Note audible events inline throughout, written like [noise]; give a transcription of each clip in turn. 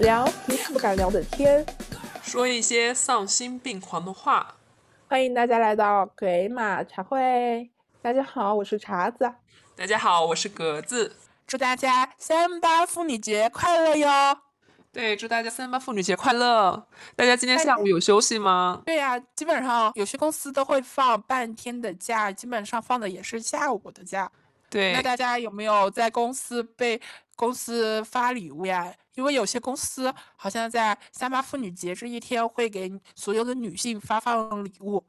聊平时不敢聊的天，说一些丧心病狂的话。欢迎大家来到鬼马茶会。大家好，我是茶子。大家好，我是格子。祝大家三八妇女节快乐哟！对，祝大家三八妇女节快乐！大家今天下午有休息吗？对呀，基本上有些公司都会放半天的假，基本上放的也是下午的假。对，那大家有没有在公司被公司发礼物呀？因为有些公司好像在三八妇女节这一天会给所有的女性发放礼物。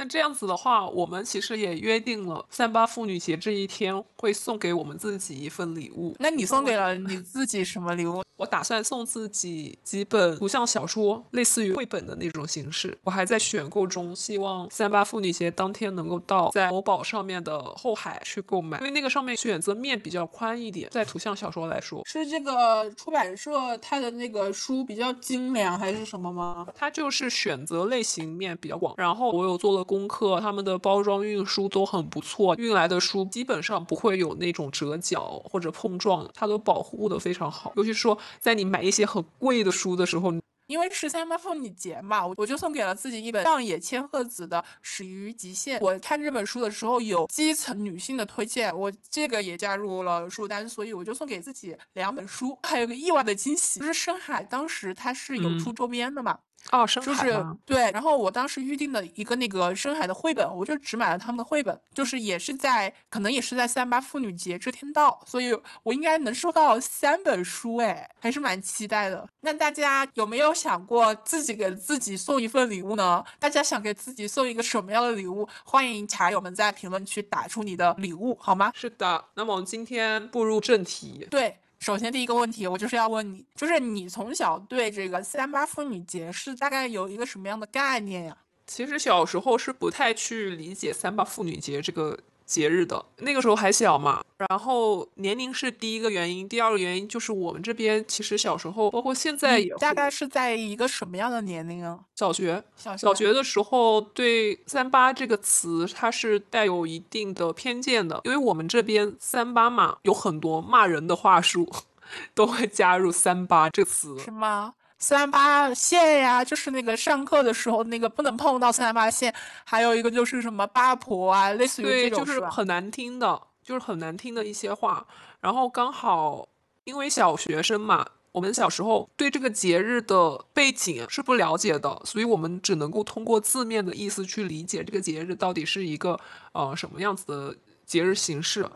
那这样子的话，我们其实也约定了三八妇女节这一天会送给我们自己一份礼物。那你送给了你自己什么礼物？我打算送自己几本图像小说，类似于绘本的那种形式。我还在选购中，希望三八妇女节当天能够到在某宝上面的后海去购买，因为那个上面选择面比较宽一点。在图像小说来说，是这个出版社它的那个书比较精良，还是什么吗？它就是选择类型面比较广。然后我有做了功课，他们的包装运输都很不错，运来的书基本上不会有那种折角或者碰撞，它都保护的非常好。尤其是说。在你买一些很贵的书的时候，因为十三八妇女节嘛，我就送给了自己一本上野千鹤子的《始于极限》。我看这本书的时候有基层女性的推荐，我这个也加入了书单，所以我就送给自己两本书。还有个意外的惊喜，就是深海当时它是有出周边的嘛。哦，深海就是对，然后我当时预定的一个那个深海的绘本，我就只买了他们的绘本，就是也是在可能也是在三八妇女节这天到，所以我应该能收到三本书，哎，还是蛮期待的。那大家有没有想过自己给自己送一份礼物呢？大家想给自己送一个什么样的礼物？欢迎茶友们在评论区打出你的礼物，好吗？是的，那么我们今天步入正题。对。首先，第一个问题，我就是要问你，就是你从小对这个三八妇女节是大概有一个什么样的概念呀？其实小时候是不太去理解三八妇女节这个。节日的那个时候还小嘛，然后年龄是第一个原因，第二个原因就是我们这边其实小时候，包括现在也大概是在一个什么样的年龄啊？小学，小小学的时候对“三八”这个词它是带有一定的偏见的，因为我们这边“三八”嘛有很多骂人的话术，[laughs] 都会加入“三八”这词，是吗？三八线呀，就是那个上课的时候那个不能碰到三八线，还有一个就是什么八婆啊，类似于这种，就是很难听的，就是很难听的一些话。然后刚好因为小学生嘛，我们小时候对这个节日的背景是不了解的，所以我们只能够通过字面的意思去理解这个节日到底是一个呃什么样子的节日形式。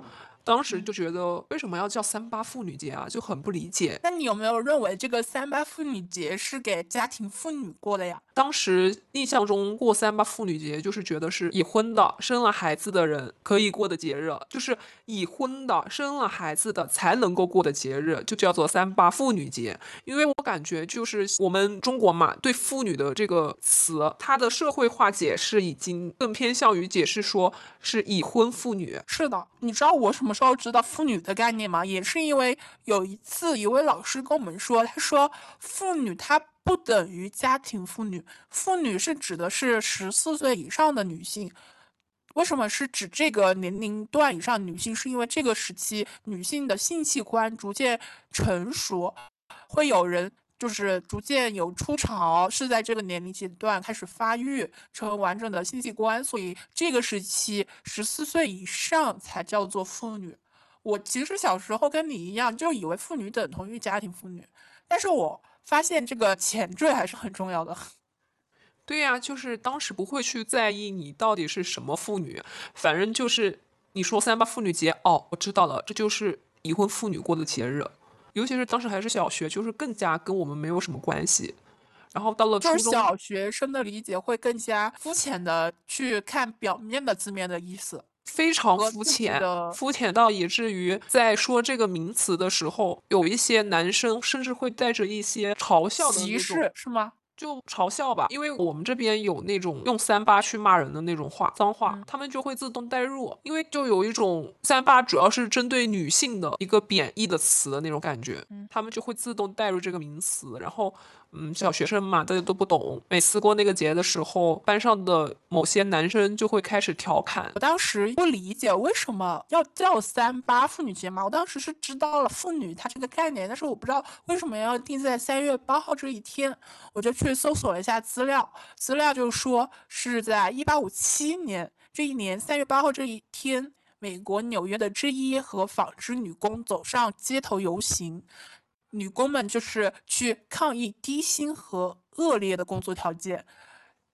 当时就觉得为什么要叫三八妇女节啊，就很不理解。那你有没有认为这个三八妇女节是给家庭妇女过的呀？当时印象中过三八妇女节就是觉得是已婚的、生了孩子的人可以过的节日，就是已婚的、生了孩子的才能够过的节日，就叫做三八妇女节。因为我感觉就是我们中国嘛，对妇女的这个词，它的社会化解释已经更偏向于解释说是已婚妇女。是的，你知道我什么？时候知道妇女的概念吗？也是因为有一次一位老师跟我们说，他说妇女她不等于家庭妇女，妇女是指的是十四岁以上的女性。为什么是指这个年龄段以上女性？是因为这个时期女性的性器官逐渐成熟，会有人。就是逐渐有初潮，是在这个年龄阶段开始发育成完整的性器官，所以这个时期十四岁以上才叫做妇女。我其实小时候跟你一样，就以为妇女等同于家庭妇女，但是我发现这个前缀还是很重要的。[laughs] 对呀，就是当时不会去在意你到底是什么妇女，反正就是你说三八妇女节，哦，我知道了，这就是已婚妇女过的节日。尤其是当时还是小学，就是更加跟我们没有什么关系。然后到了初中，小学生的理解会更加肤浅的去看表面的字面的意思，非常肤浅，肤浅到以至于在说这个名词的时候，有一些男生甚至会带着一些嘲笑的歧视，是吗？就嘲笑吧，因为我们这边有那种用三八去骂人的那种话，脏话，他们就会自动代入，因为就有一种三八主要是针对女性的一个贬义的词的那种感觉，他们就会自动带入这个名词，然后嗯，小学生嘛，大家都不懂。每次过那个节的时候，班上的某些男生就会开始调侃。我当时不理解为什么要叫三八妇女节嘛。我当时是知道了妇女它这个概念，但是我不知道为什么要定在三月八号这一天。我就去搜索了一下资料，资料就说是在一八五七年这一年三月八号这一天，美国纽约的制衣和纺织女工走上街头游行。女工们就是去抗议低薪和恶劣的工作条件，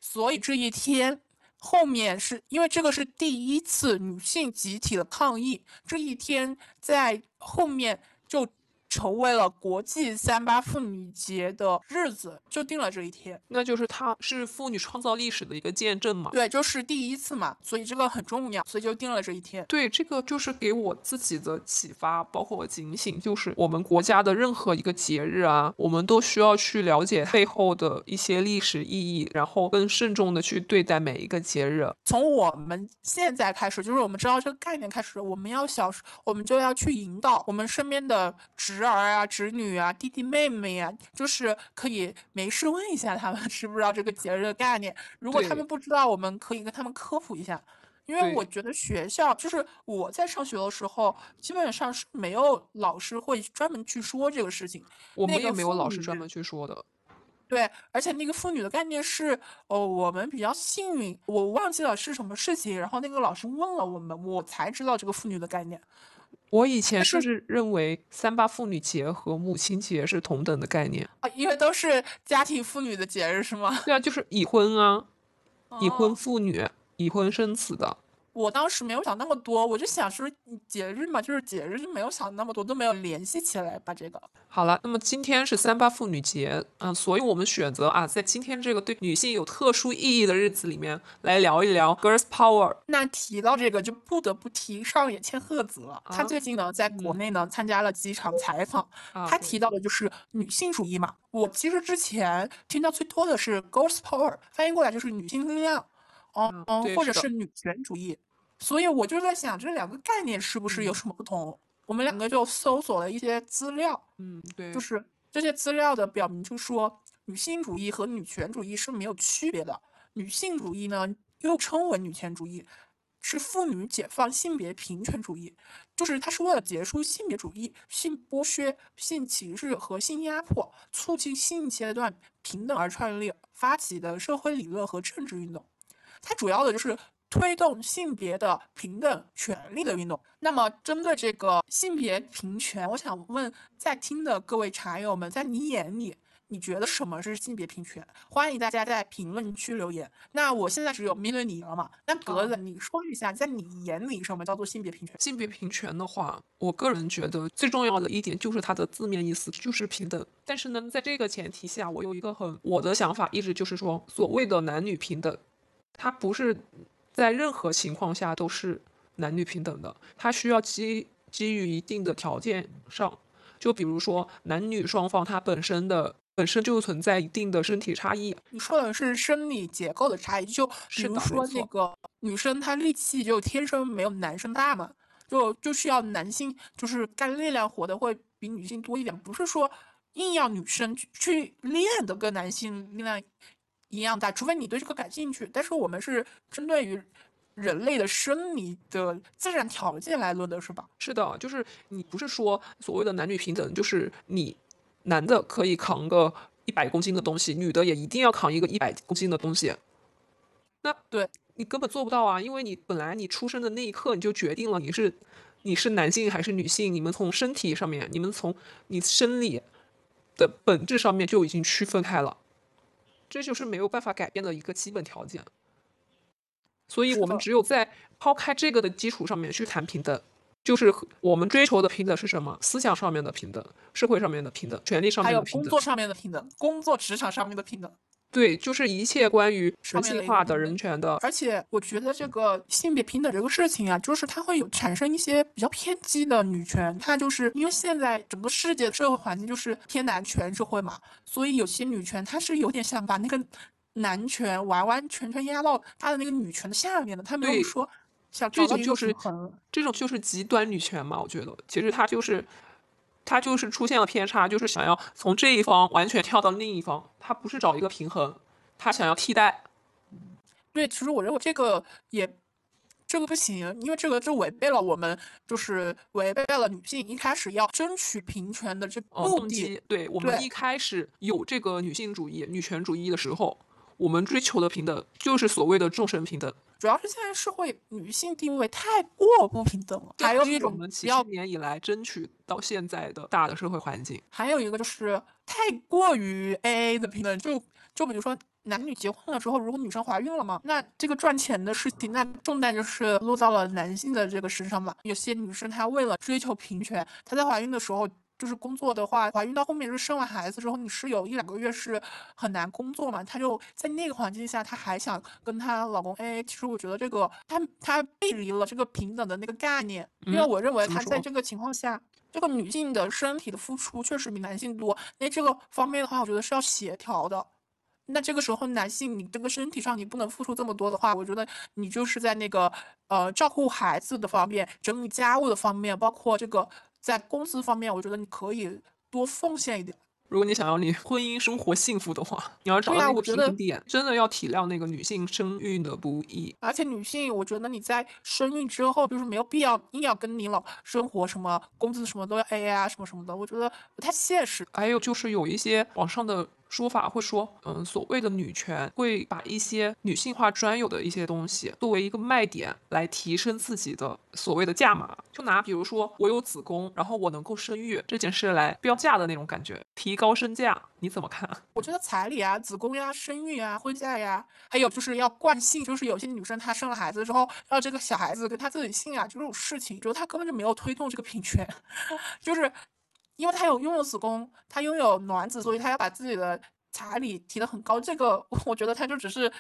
所以这一天后面是因为这个是第一次女性集体的抗议，这一天在后面就。成为了国际三八妇女节的日子，就定了这一天。那就是它是妇女创造历史的一个见证嘛？对，就是第一次嘛，所以这个很重要，所以就定了这一天。对，这个就是给我自己的启发，包括警醒，就是我们国家的任何一个节日啊，我们都需要去了解背后的一些历史意义，然后更慎重的去对待每一个节日。从我们现在开始，就是我们知道这个概念开始，我们要小，我们就要去引导我们身边的直。侄儿啊，侄女啊，弟弟妹妹呀，就是可以没事问一下他们知不知道这个节日的概念。如果他们不知道，我们可以跟他们科普一下。因为我觉得学校就是我在上学的时候，基本上是没有老师会专门去说这个事情。我们也没有老师专门去说的。对，而且那个妇女的概念是，哦，我们比较幸运，我忘记了是什么事情，然后那个老师问了我们，我才知道这个妇女的概念。我以前甚至认为三八妇女节和母亲节是同等的概念啊，因为都是家庭妇女的节日，是吗？对啊，就是已婚啊，已婚妇女，已婚生子的。我当时没有想那么多，我就想说节日嘛，就是节日，就没有想那么多，都没有联系起来把这个。好了，那么今天是三八妇女节，嗯，所以我们选择啊，在今天这个对女性有特殊意义的日子里面来聊一聊 Girls Power。那提到这个，就不得不提上野千鹤子了。她最近呢，在国内呢参加了几场采访，她提到的就是女性主义嘛。我其实之前听到最多的是 Girls Power，翻译过来就是女性力量，嗯嗯，或者是女权主义。所以我就在想，这两个概念是不是有什么不同？我们两个就搜索了一些资料，嗯，对，就是这些资料的表明，就说女性主义和女权主义是没有区别的。女性主义呢，又称为女权主义，是妇女解放、性别平权主义，就是它是为了结束性别主义、性剥削、性歧视和性压迫，促进性阶段平等而创立发起的社会理论和政治运动。它主要的就是。推动性别的平等权利的运动。那么，针对这个性别平权，我想问在听的各位茶友们，在你眼里，你觉得什么是性别平权？欢迎大家在评论区留言。那我现在只有面对你了嘛？那格子，你说一下，在你眼里，什么叫做性别平权？性别平权的话，我个人觉得最重要的一点就是它的字面意思就是平等。但是呢，在这个前提下，我有一个很我的想法，一直就是说，所谓的男女平等，它不是。在任何情况下都是男女平等的，它需要基基于一定的条件上，就比如说男女双方它本身的本身就存在一定的身体差异。你说的是生理结构的差异，就比如说那个女生她力气就天生没有男生大嘛，就就需要男性就是干力量活的会比女性多一点，不是说硬要女生去练的跟男性力量。一样大，除非你对这个感兴趣。但是我们是针对于人类的生理的自然条件来论的，是吧？是的，就是你不是说所谓的男女平等，就是你男的可以扛个一百公斤的东西，女的也一定要扛一个一百公斤的东西。那对你根本做不到啊，因为你本来你出生的那一刻你就决定了你是你是男性还是女性，你们从身体上面，你们从你生理的本质上面就已经区分开了。这就是没有办法改变的一个基本条件，所以我们只有在抛开这个的基础上面去谈平等，就是我们追求的平等是什么？思想上面的平等，社会上面的平等，权利上面的平等，还有工作上面的平等，工作职场上面的平等。对，就是一切关于人性化的人权的，而且我觉得这个性别平等这个事情啊，就是它会有产生一些比较偏激的女权，它就是因为现在整个世界的社会环境就是偏男权社会嘛，所以有些女权它是有点想把那个男权完完全全压到他的那个女权的下面的，他没有说想这种就是这种就是极端女权嘛，我觉得其实它就是他就是出现了偏差，就是想要从这一方完全跳到另一方，他不是找一个平衡，他想要替代。对，其实我认为这个也这个不行，因为这个就违背了我们就是违背了女性一开始要争取平权的这目的。对我们一开始有这个女性主义、女权主义的时候，我们追求的平等就是所谓的众生平等。主要是现在社会女性地位太过不平等了，还有一种我们几十年以来争取到现在的大的社会环境，还有一个就是太过于 A A 的平等，就就比如说。男女结婚了之后，如果女生怀孕了嘛，那这个赚钱的事情，那重担就是落到了男性的这个身上嘛。有些女生她为了追求平权，她在怀孕的时候就是工作的话，怀孕到后面就是生完孩子之后，你是有一两个月是很难工作嘛。她就在那个环境下，她还想跟她老公 AA。其实我觉得这个她她背离了这个平等的那个概念，因为我认为她在这个情况下，这个女性的身体的付出确实比男性多。那这个方面的话，我觉得是要协调的。那这个时候，男性你这个身体上你不能付出这么多的话，我觉得你就是在那个呃照顾孩子的方面、整理家务的方面，包括这个在工资方面，我觉得你可以多奉献一点。如果你想要你婚姻生活幸福的话，你要找到那个平衡点，真的要体谅那个女性生育的不易。而且女性，我觉得你在生育之后，就是没有必要硬要跟你老生活什么工资什么都要 A 啊什么什么的，我觉得不太现实。还有就是有一些网上的。说法会说，嗯，所谓的女权会把一些女性化专有的一些东西作为一个卖点来提升自己的所谓的价码。就拿比如说我有子宫，然后我能够生育这件事来标价的那种感觉，提高身价，你怎么看？[laughs] 我觉得彩礼啊、子宫呀、生育啊、婚嫁呀，还有就是要惯性，就是有些女生她生了孩子之后，要这个小孩子跟她自己姓啊，这种事情，就她根本就没有推动这个平权，[laughs] 就是。因为他有拥有子宫，他拥有卵子，所以他要把自己的彩礼提得很高。这个 [laughs] 我觉得他就只是，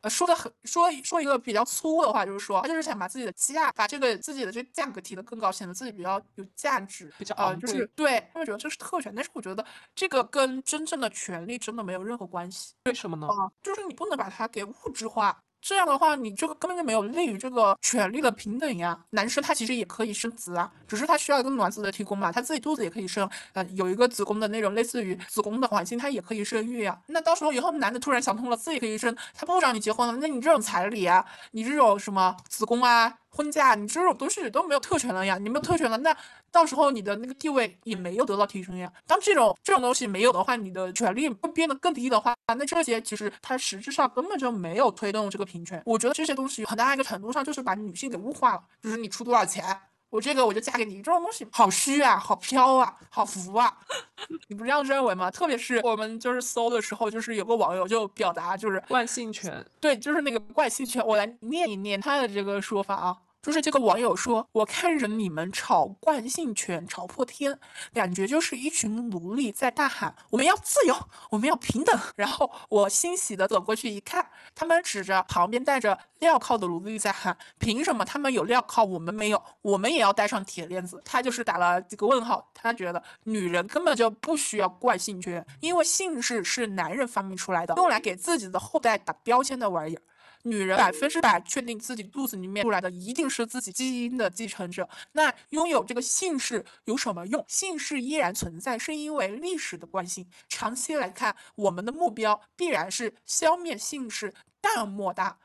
呃，说的很说说一个比较粗的话，就是说他就是想把自己的价，把这个自己的这个价格提得更高，显得自己比较有价值，比较啊，就是对他们觉得这是特权，但是我觉得这个跟真正的权利真的没有任何关系。为什么呢？啊，就是你不能把它给物质化。这样的话，你这个根本就没有利于这个权利的平等呀。男生他其实也可以生子啊，只是他需要一个卵子的提供嘛，他自己肚子也可以生，呃，有一个子宫的那种类似于子宫的环境，他也可以生育呀。那到时候以后男的突然想通了，自己可以生，他不找你结婚了，那你这种彩礼啊，你这种什么子宫啊？婚嫁，你这种东西都没有特权了呀，你没有特权了，那到时候你的那个地位也没有得到提升呀。当这种这种东西没有的话，你的权利会变得更低的话，那这些其实它实质上根本就没有推动这个平权。我觉得这些东西很大一个程度上就是把女性给物化了，就是你出多少钱。我这个我就嫁给你，这种东西好虚啊，好飘啊，好浮啊，[laughs] 你不这样认为吗？特别是我们就是搜的时候，就是有个网友就表达就是惯性权，对，就是那个惯性权，我来念一念他的这个说法啊。就是这个网友说，我看着你们吵惯性权吵破天，感觉就是一群奴隶在大喊我们要自由，我们要平等。然后我欣喜的走过去一看，他们指着旁边戴着镣铐的奴隶在喊，凭什么他们有镣铐，我们没有？我们也要戴上铁链子。他就是打了几个问号，他觉得女人根本就不需要惯性权，因为姓氏是男人发明出来的，用来给自己的后代打标签的玩意儿。女人百分之百确定自己肚子里面出来的一定是自己基因的继承者。那拥有这个姓氏有什么用？姓氏依然存在，是因为历史的惯性。长期来看，我们的目标必然是消灭姓氏，大莫大，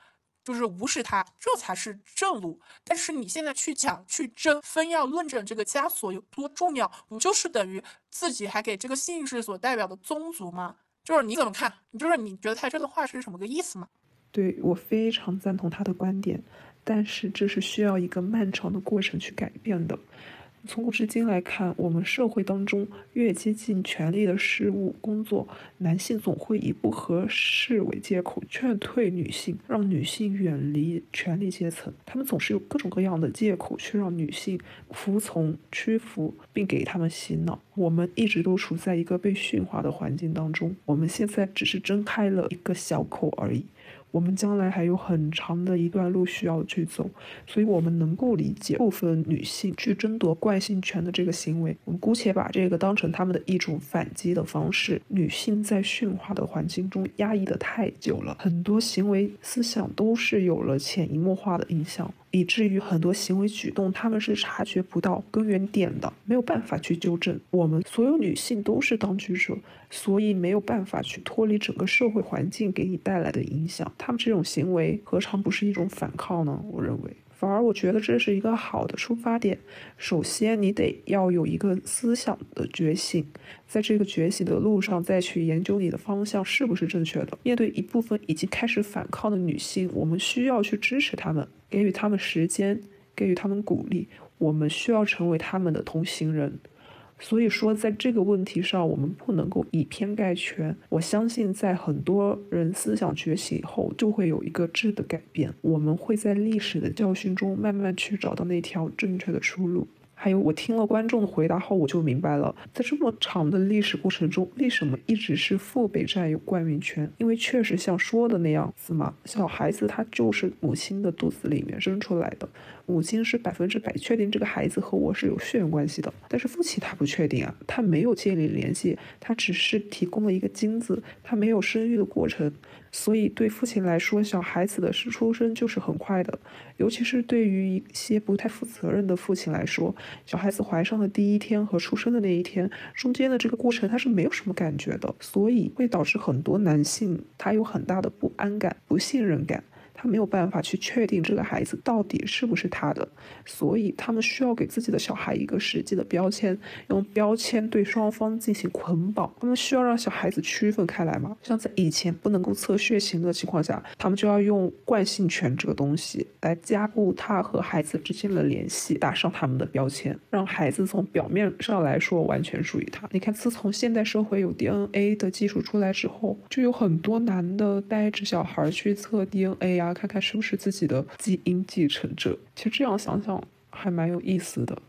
就是无视它，这才是正路。但是你现在去讲去争，非要论证这个枷锁有多重要，不就是等于自己还给这个姓氏所代表的宗族吗？就是你怎么看？就是你觉得他这个话是什么个意思吗？对我非常赞同他的观点，但是这是需要一个漫长的过程去改变的。从古至今来看，我们社会当中越接近权力的事物工作，男性总会以不合适为借口劝退女性，让女性远离权力阶层。他们总是有各种各样的借口去让女性服从、屈服，并给他们洗脑。我们一直都处在一个被驯化的环境当中，我们现在只是睁开了一个小口而已。我们将来还有很长的一段路需要去走，所以我们能够理解部分女性去争夺惯性权的这个行为。我们姑且把这个当成他们的一种反击的方式。女性在驯化的环境中压抑的太久了，很多行为思想都是有了潜移默化的影响。以至于很多行为举动他们是察觉不到根源点的，没有办法去纠正。我们所有女性都是当局者，所以没有办法去脱离整个社会环境给你带来的影响。他们这种行为何尝不是一种反抗呢？我认为。反而我觉得这是一个好的出发点。首先，你得要有一个思想的觉醒，在这个觉醒的路上，再去研究你的方向是不是正确的。面对一部分已经开始反抗的女性，我们需要去支持她们，给予他们时间，给予他们鼓励。我们需要成为他们的同行人。所以说，在这个问题上，我们不能够以偏概全。我相信，在很多人思想觉醒以后，就会有一个质的改变。我们会在历史的教训中，慢慢去找到那条正确的出路。还有，我听了观众的回答后，我就明白了，在这么长的历史过程中，为什么一直是父辈占有冠名权？因为确实像说的那样子嘛，小孩子他就是母亲的肚子里面生出来的，母亲是百分之百确定这个孩子和我是有血缘关系的，但是父亲他不确定啊，他没有建立联系，他只是提供了一个精子，他没有生育的过程。所以，对父亲来说，小孩子的是出生就是很快的，尤其是对于一些不太负责任的父亲来说，小孩子怀上的第一天和出生的那一天中间的这个过程，他是没有什么感觉的，所以会导致很多男性他有很大的不安感、不信任感。他没有办法去确定这个孩子到底是不是他的，所以他们需要给自己的小孩一个实际的标签，用标签对双方进行捆绑。他们需要让小孩子区分开来嘛？像在以前不能够测血型的情况下，他们就要用惯性权这个东西来加固他和孩子之间的联系，打上他们的标签，让孩子从表面上来说完全属于他。你看，自从现代社会有 DNA 的技术出来之后，就有很多男的带着小孩去测 DNA 看看是不是自己的基因继承者，其实这样想想还蛮有意思的。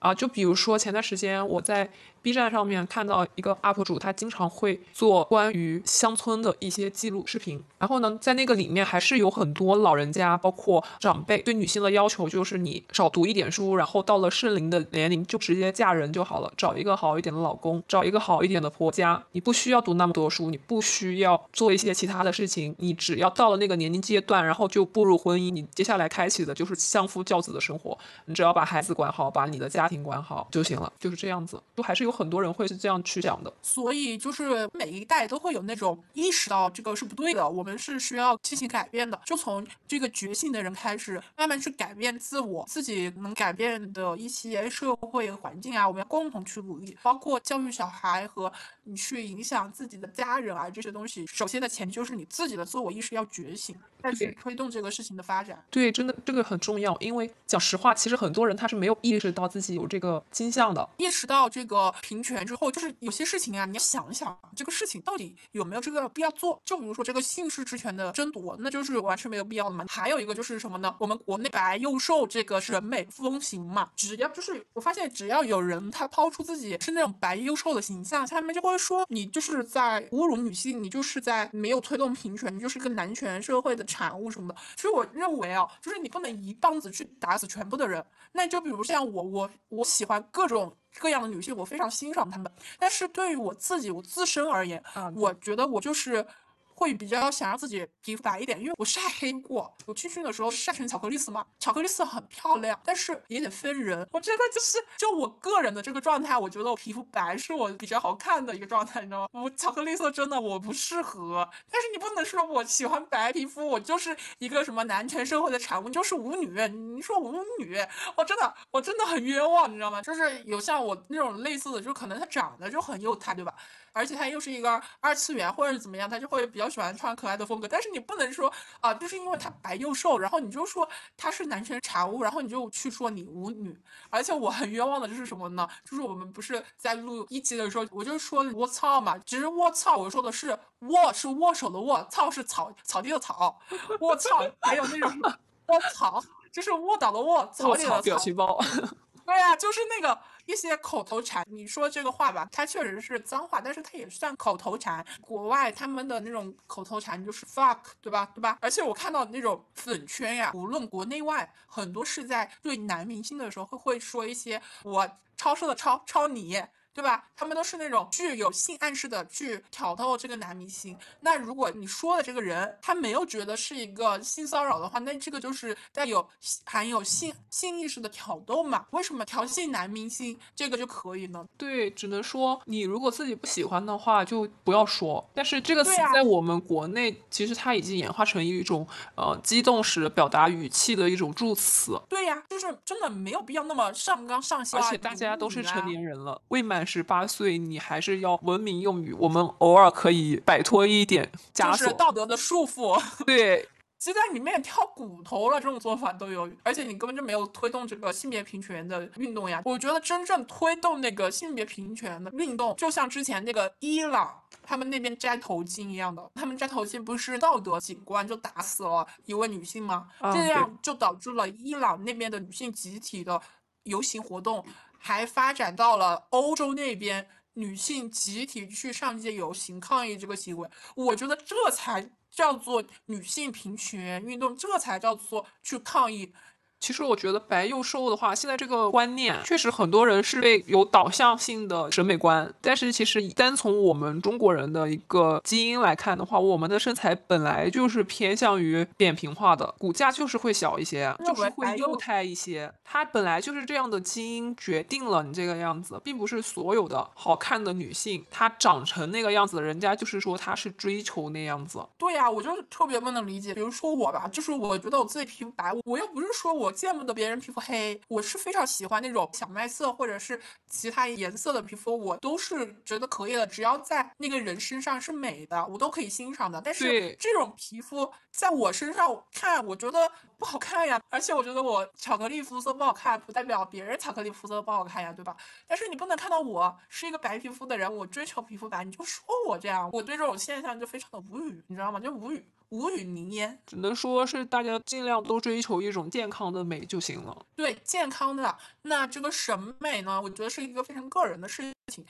啊，就比如说前段时间我在。B 站上面看到一个 UP 主，他经常会做关于乡村的一些记录视频。然后呢，在那个里面还是有很多老人家，包括长辈对女性的要求，就是你少读一点书，然后到了适龄的年龄就直接嫁人就好了，找一个好一点的老公，找一个好一点的婆家。你不需要读那么多书，你不需要做一些其他的事情，你只要到了那个年龄阶段，然后就步入婚姻，你接下来开启的就是相夫教子的生活。你只要把孩子管好，把你的家庭管好就行了，就是这样子，就还是有。很多人会是这样去想的，所以就是每一代都会有那种意识到这个是不对的，我们是需要进行改变的。就从这个觉醒的人开始，慢慢去改变自我，自己能改变的一些社会环境啊，我们要共同去努力。包括教育小孩和你去影响自己的家人啊，这些东西，首先的前提就是你自己的自我意识要觉醒，再去推动这个事情的发展。对，真的这个很重要，因为讲实话，其实很多人他是没有意识到自己有这个倾向的，意识到这个。平权之后，就是有些事情啊，你要想一想，这个事情到底有没有这个必要做？就比如说这个姓氏之权的争夺，那就是完全没有必要的嘛。还有一个就是什么呢？我们国内白幼瘦这个审美风行嘛，只要就是我发现，只要有人他抛出自己是那种白幼瘦的形象，下面就会说你就是在侮辱女性，你就是在没有推动平权，你就是个男权社会的产物什么的。其实我认为啊，就是你不能一棒子去打死全部的人。那就比如像我，我我喜欢各种。各样的女性，我非常欣赏她们，但是对于我自己，我自身而言，我觉得我就是。会比较想让自己皮肤白一点，因为我晒黑过。我军训的时候晒成巧克力色嘛，巧克力色很漂亮，但是也得分人。我觉得就是就我个人的这个状态，我觉得我皮肤白是我比较好看的一个状态，你知道吗？我巧克力色真的我不适合。但是你不能说我喜欢白皮肤，我就是一个什么男权社会的产物，就是舞女。你说舞女，我真的我真的很冤枉，你知道吗？就是有像我那种类似的，就可能他长得就很幼态，对吧？而且他又是一个二次元或者是怎么样，他就会比较喜欢穿可爱的风格。但是你不能说啊，就是因为他白又瘦，然后你就说他是男权产物，然后你就去说你舞女。而且我很冤枉的就是什么呢？就是我们不是在录一期的时候，我就说我操嘛，其实我操，我说的是握是握手的握，操是草草地的草，我操，还有那种我操，就是卧倒的卧，草里的草。表情包。对呀，就是那个一些口头禅。你说这个话吧，它确实是脏话，但是它也算口头禅。国外他们的那种口头禅就是 fuck，对吧？对吧？而且我看到那种粉圈呀，无论国内外，很多是在对男明星的时候会会说一些我超射的超超你。对吧？他们都是那种具有性暗示的去挑逗这个男明星。那如果你说的这个人他没有觉得是一个性骚扰的话，那这个就是带有含有性性意识的挑逗嘛？为什么调戏男明星这个就可以呢？对，只能说你如果自己不喜欢的话就不要说。但是这个词在我们国内其实它已经演化成一种呃激动时表达语气的一种助词。对呀、就是真的没有必要那么上纲上线啊，而且大家都是成年人了，未满十八岁，你还是要文明用语。我们偶尔可以摆脱一点枷就是锁。道德的束缚。对，[laughs] 鸡蛋里面挑骨头了，这种做法都有，而且你根本就没有推动这个性别平权的运动呀。我觉得真正推动那个性别平权的运动，就像之前那个伊朗他们那边摘头巾一样的，他们摘头巾不是道德警官就打死了一位女性吗？这样就导致了伊朗那边的女性集体的游行活动，还发展到了欧洲那边。女性集体去上街游行抗议这个行为，我觉得这才叫做女性平权运动，这才叫做去抗议。其实我觉得白幼瘦的话，现在这个观念确实很多人是被有导向性的审美观，但是其实单从我们中国人的一个基因来看的话，我们的身材本来就是偏向于扁平化的，骨架就是会小一些，就是会幼态一些。它本来就是这样的基因决定了你这个样子，并不是所有的好看的女性她长成那个样子，人家就是说她是追求那样子。对呀、我就是特别不能理解。比如说我吧，就是我觉得我自己皮肤白，我又不是说我见不得别人皮肤黑，我是非常喜欢那种小麦色或者是其他颜色的皮肤，我都是觉得可以的，只要在那个人身上是美的，我都可以欣赏的。但是这种皮肤在我身上看，我觉得不好看呀。而且我觉得我巧克力肤色不好看，不代表别人巧克力肤色不好看呀，对吧？但是你不能看到我是一个白皮肤的人，我追求皮肤白，你就说我这样，我对这种现象就非常的无语，你知道吗？就无语，无语凝噎。只能说是大家尽量都追求一种健康的美就行了。对健康的，那这个审美呢，我觉得是一个非常个人的事情。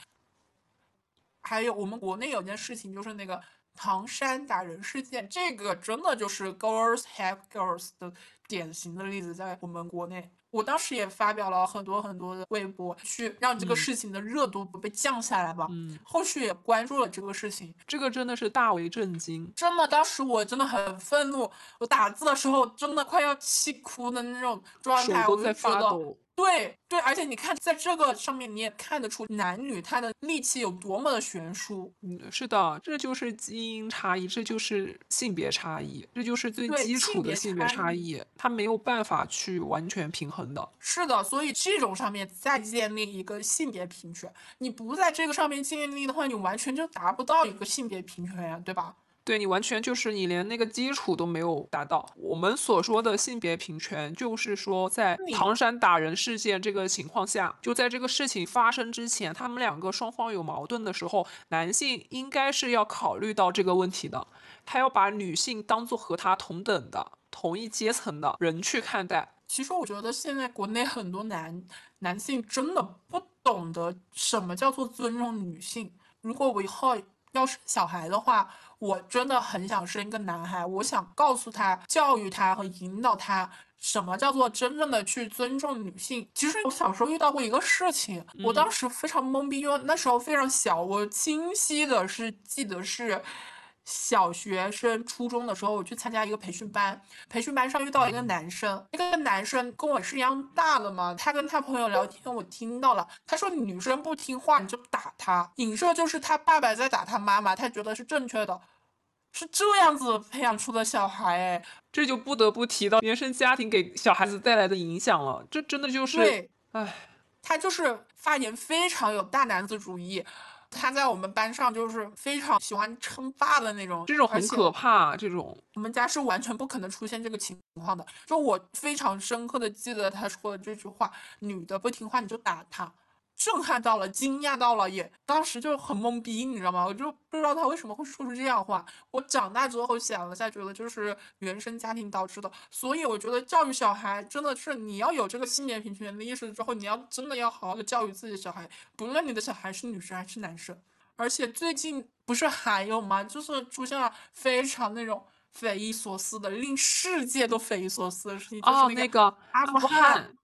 还有我们国内有件事情，就是那个唐山打人事件，这个真的就是 girls have girls 的典型的例子，在我们国内。我当时也发表了很多很多的微博，去让这个嗯事情的热度不被降下来吧。嗯，后续也关注了这个事情，这个真的是大为震惊。真的，当时我真的很愤怒，我打字的时候真的快要气哭的那种状态，我就觉得，发抖。对对，而且你看，在这个上面你也看得出男女他的力气有多么的悬殊。嗯，是的，这就是基因差异，这就是性别差异，这就是最基础的性别差异，他没有办法去完全平衡的。是的，所以这种上面再建立一个性别平权，你不在这个上面建立的话，你完全就达不到一个性别平权呀，对吧？对你完全就是你连那个基础都没有达到。我们所说的性别平权，就是说在唐山打人事件这个情况下，就在这个事情发生之前，他们两个双方有矛盾的时候，男性应该是要考虑到这个问题的，他要把女性当做和他同等的、同一阶层的人去看待。其实我觉得现在国内很多男男性真的不懂得什么叫做尊重女性。如果我以后要生小孩的话，我真的很想生一个男孩。我想告诉他、教育他和引导他，什么叫做真正的去尊重女性。其实我小时候遇到过一个事情，我当时非常懵逼，因为那时候非常小，我清晰的是记得是。小学生初中的时候，我去参加一个培训班，培训班上遇到一个男生，那个男生跟我是一样大的嘛，他跟他朋友聊天，我听到了，他说女生不听话你就打她，影射就是他爸爸在打他妈妈，他觉得是正确的，是这样子培养出的小孩，哎，这就不得不提到原生家庭给小孩子带来的影响了。这真的就是，对，唉，他就是发言非常有大男子主义。他在我们班上就是非常喜欢称霸的那种，这种很可怕。这种我们家是完全不可能出现这个情况的。就我非常深刻的记得他说的这句话：“女的不听话你就打她。”震撼到了，惊讶到了，也当时就很懵逼，你知道吗？我就不知道他为什么会说出这样的话。我长大之后想了下，觉得就是原生家庭导致的。所以我觉得教育小孩真的是你要有这个性别平权的意识之后，你要真的要好好的教育自己的小孩，不论你的小孩是女生还是男生。而且最近不是还有吗？就是出现了非常那种匪夷所思的、令世界都匪夷所思的事情，就是哦，那个阿富汗，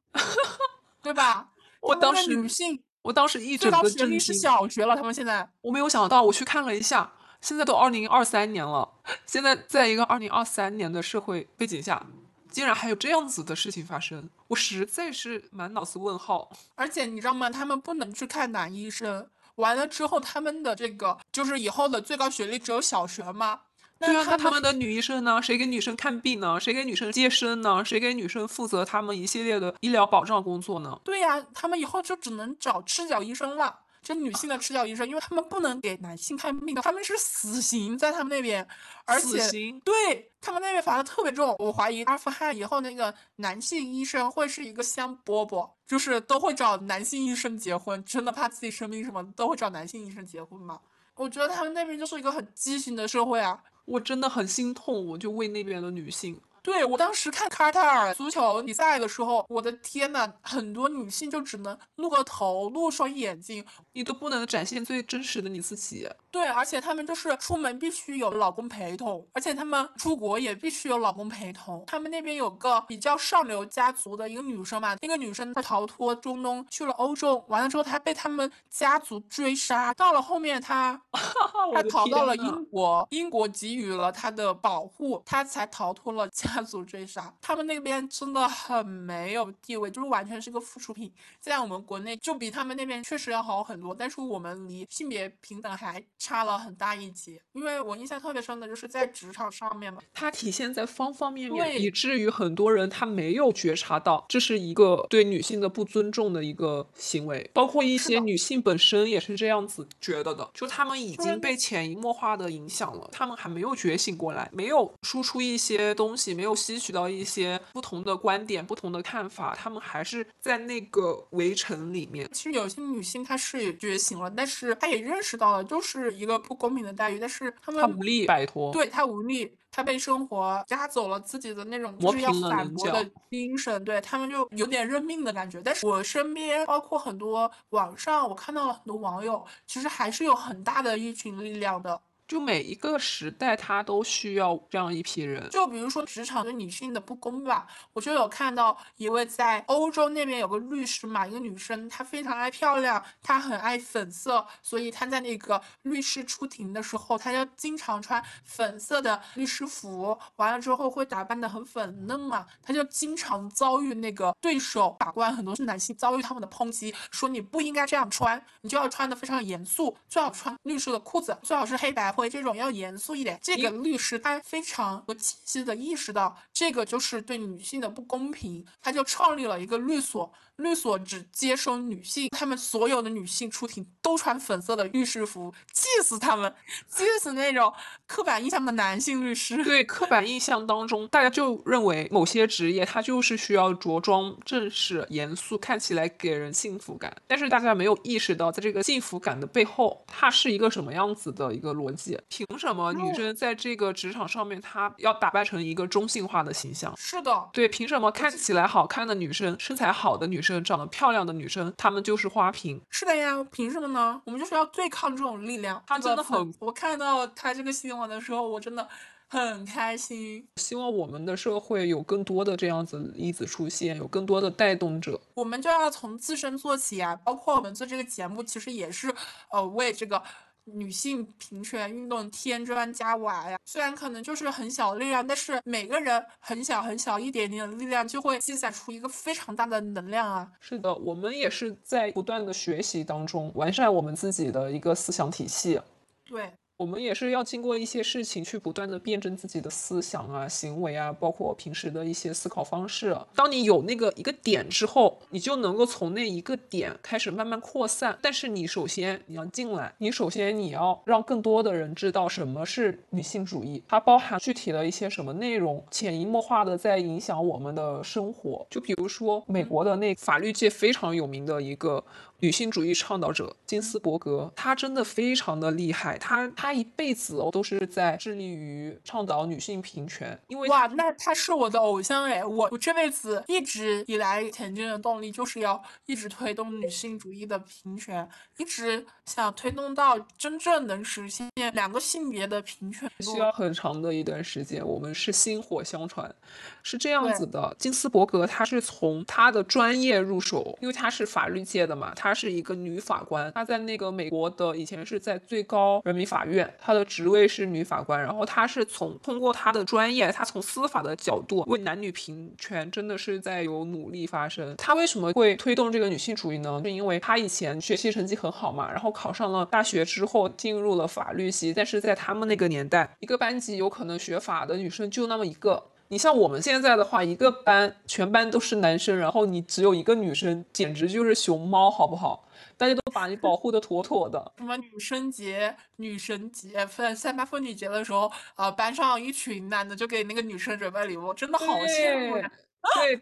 对吧？我当时女性我当时一最整个震惊，小学了，他们现在我没有想到，我去看了一下，现在都二零二三年了，现在在一个二零二三年的社会背景下，竟然还有这样子的事情发生，我实在是满脑子问号。而且你知道吗？他们不能去看男医生，完了之后他们的这个就是以后的最高学历只有小学嘛。那对啊，那他他们的女医生呢？谁给女生看病呢？谁给女生接生呢？谁给女生负责他们一系列的医疗保障工作呢？对呀、他们以后就只能找赤脚医生了。就女性的赤脚医生，因为他们不能给男性看病的，他们是死刑在他们那边，而且死刑对他们那边罚的特别重。我怀疑阿富汗以后那个男性医生会是一个香饽饽，就是都会找男性医生结婚，真的怕自己生病什么都会找男性医生结婚嘛。我觉得他们那边就是一个很畸形的社会啊。我真的很心痛，我就为那边的女性。对我当时看卡塔尔足球比赛的时候，我的天呐，很多女性就只能露个头、露双眼睛，你都不能展现最真实的你自己。对，而且他们就是出门必须有老公陪同，而且他们出国也必须有老公陪同。他们那边有个比较上流家族的一个女生嘛，那个女生她逃脱中东去了欧洲，完了之后她被他们家族追杀，到了后面她 [laughs] 她我的逃到了英国，英国给予了她的保护，她才逃脱了家族追杀。他们那边真的很没有地位，就是完全是个附属品。在我们国内就比他们那边确实要好很多，但是我们离性别平等还差了很大一截。因为我印象特别深的就是在职场上面嘛，它体现在方方面面，以至于很多人他没有觉察到这是一个对女性的不尊重的一个行为，包括一些女性本身也是这样子觉得的，就她们已经被潜移默化的影响了，她们还没有觉醒过来，没有输出一些东西，没有吸取到一些不同的观点、不同的看法，他们还是在那个围城里面。其实有些女性她是也觉醒了，但是她也认识到了就是一个不公平的待遇，但是她们她无力摆脱，对她无力，她被生活压走了自己的那种就是要反驳的精神，对他们就有点认命的感觉。但是我身边包括很多网上，我看到了很多网友，其实还是有很大的一群力量的。就每一个时代，它都需要这样一批人。就比如说职场对女性的不公吧，我就有看到一位在欧洲那边有个律师嘛，一个女生，她非常爱漂亮，她很爱粉色，所以她在那个律师出庭的时候，她就经常穿粉色的律师服，完了之后会打扮的很粉嫩嘛，她就经常遭遇那个对手法官，很多是男性遭遇他们的抨击，说你不应该这样穿，你就要穿的非常严肃，最好穿律师的裤子，最好是黑白灰这种要严肃一点。这个律师他非常有清晰的意识到这个就是对女性的不公平，他就创立了一个律所，律所只接收女性，他们所有的女性出庭都穿粉色的律师服，气死他们，气死那种刻板印象的男性律师。对刻板印象当中，大家就认为某些职业它就是需要着装正式、严肃，看起来给人幸福感。但是大家没有意识到，在这个幸福感的背后，它是一个什么样子的一个逻辑？凭什么女生在这个职场上面，她要打扮成一个中性化的形象？是的，对，凭什么看起来好看的女生、身材好的女生、长得漂亮的女生，她们就是花瓶？是的呀，凭什么呢？我们就是要对抗这种力量。他这个真的很我看到他这个新闻的时候，我真的很开心。希望我们的社会有更多的这样子的例子出现，有更多的带动者。我们就要从自身做起啊，包括我们做这个节目，其实也是呃为这个女性平权运动添砖加瓦呀。虽然可能就是很小的力量，但是每个人很小很小一点点的力量，就会积攒出一个非常大的能量啊。是的，我们也是在不断的学习当中完善我们自己的一个思想体系。对，我们也是要经过一些事情去不断的辩证自己的思想啊、行为啊，包括平时的一些思考方式。当你有那个一个点之后，你就能够从那一个点开始慢慢扩散。但是你首先你要进来，你首先你要让更多的人知道什么是女性主义，它包含具体的一些什么内容，潜移默化的在影响我们的生活。就比如说美国的那法律界非常有名的一个。女性主义倡导者金斯伯格，她真的非常的厉害，她她一辈子哦都是在致力于倡导女性平权，因为哇，那她是我的偶像哎！我我这辈子一直以来前进的动力就是要一直推动女性主义的平权，一直想推动到真正能实现两个性别的平权。需要很长的一段时间，我们是薪火相传，是这样子的。金斯伯格他是从他的专业入手，因为他是法律界的嘛，他她是一个女法官，她在那个美国的以前是在最高人民法院，她的职位是女法官。然后她是从通过她的专业，她从司法的角度为男女平权真的是在有努力发声。她为什么会推动这个女性主义呢？是因为她以前学习成绩很好嘛，然后考上了大学之后进入了法律系，但是在他们那个年代，一个班级有可能学法的女生就那么一个。你像我们现在的话，一个班全班都是男生，然后你只有一个女生，简直就是熊猫，好不好？大家都把你保护的妥妥的。什么女生节、女神节、三三八妇女节的时候，啊，班上一群男的就给那个女生准备礼物，真的好羡慕呀。对，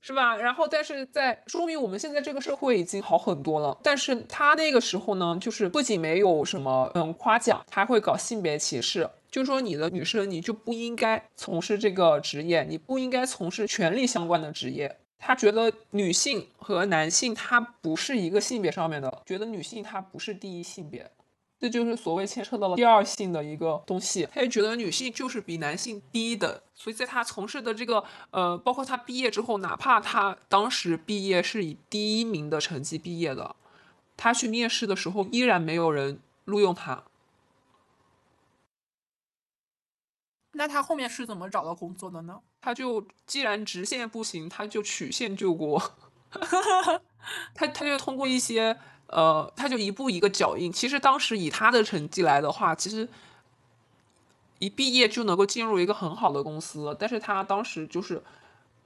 是吧？然后，但是在说明我们现在这个社会已经好很多了。但是他那个时候呢，就是不仅没有什么嗯夸奖，他会搞性别歧视。就说你的女生，你就不应该从事这个职业，你不应该从事权力相关的职业。他觉得女性和男性他不是一个性别上面的，觉得女性她不是第一性别，这就是所谓牵扯到了第二性的一个东西。他也觉得女性就是比男性低的，所以在他从事的这个呃，包括他毕业之后，哪怕他当时毕业是以第一名的成绩毕业的，他去面试的时候依然没有人录用他。那他后面是怎么找到工作的呢？他就既然直线不行，他就曲线救国。[laughs] 他他就通过一些呃，他就一步一个脚印。其实当时以他的成绩来的话，其实一毕业就能够进入一个很好的公司。但是他当时就是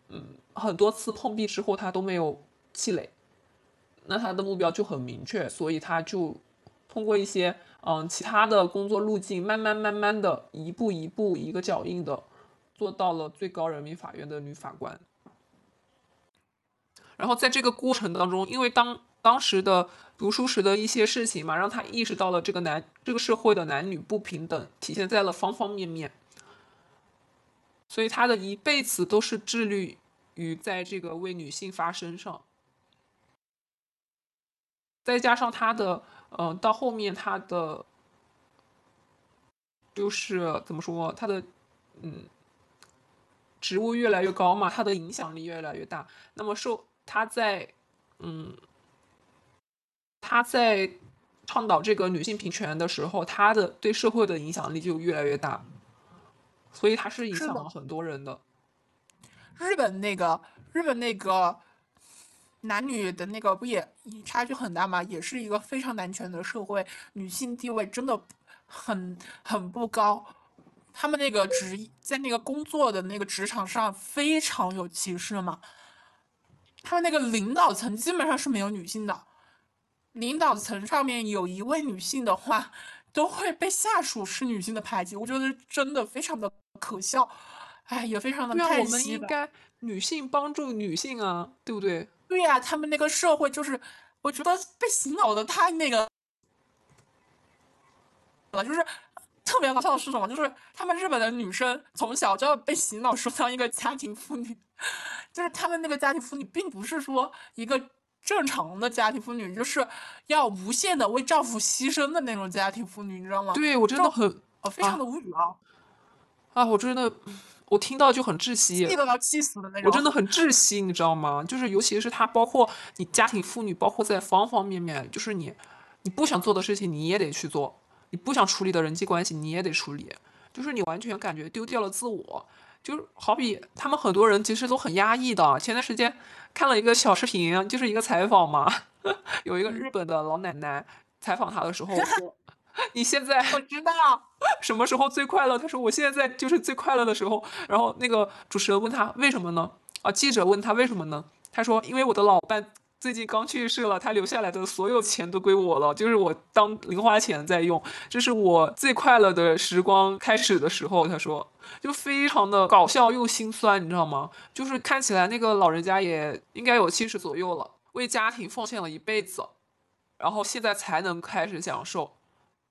嗯，很多次碰壁之后，他都没有气馁。那他的目标就很明确，所以他就通过一些。嗯，其他的工作路径，慢慢慢慢的，一步一步，一个脚印的，做到了最高人民法院的女法官。然后在这个过程当中，因为当当时的读书时的一些事情嘛，让他意识到了这个男这个社会的男女不平等体现在了方方面面，所以他的一辈子都是致力于在这个为女性发声上，再加上他的。嗯，到后面他的就是怎么说，他的嗯职务越来越高嘛，他的影响力越来越大。那么受他在嗯他在倡导这个女性平权的时候，他的对社会的影响力就越来越大，所以他是影响了很多人的。日本那个，日本那个。男女的那个不也差距很大吗？也是一个非常男权的社会，女性地位真的很很不高。他们那个职在那个工作的那个职场上非常有歧视嘛。他们那个领导层基本上是没有女性的，领导层上面有一位女性的话，都会被下属是女性的排挤。我觉得真的非常的可笑，哎，也非常的叹息。我们应该女性帮助女性啊，对不对？对呀，他们那个社会就是，我觉得被洗脑的太那个了，就是特别搞笑的是什么？就是他们日本的女生从小就要被洗脑，说当一个家庭妇女，就是他们那个家庭妇女，并不是说一个正常的家庭妇女，就是要无限的为丈夫牺牲的那种家庭妇女，你知道吗？对我真的很，我非常的无语啊！啊，我真的。我听到就很窒息，气都要气死的那种。我真的很窒息，你知道吗？就是尤其是他，包括你家庭妇女，包括在方方面面，就是你，你不想做的事情你也得去做，你不想处理的人际关系你也得处理，就是你完全感觉丢掉了自我，就是好比他们很多人其实都很压抑的。前段时间看了一个小视频，就是一个采访嘛，[laughs] 有一个日本的老奶奶采访他的时候 [laughs] 说。[laughs] 你现在我知道什么时候最快乐？他说我现在在就是最快乐的时候。然后那个主持人问他为什么呢？啊，记者问他为什么呢？他说因为我的老伴最近刚去世了，他留下来的所有钱都归我了，就是我当零花钱在用。这是我最快乐的时光开始的时候。他说就非常的搞笑又心酸，你知道吗？就是看起来那个老人家也应该有七十左右了，为家庭奉献了一辈子，然后现在才能开始享受。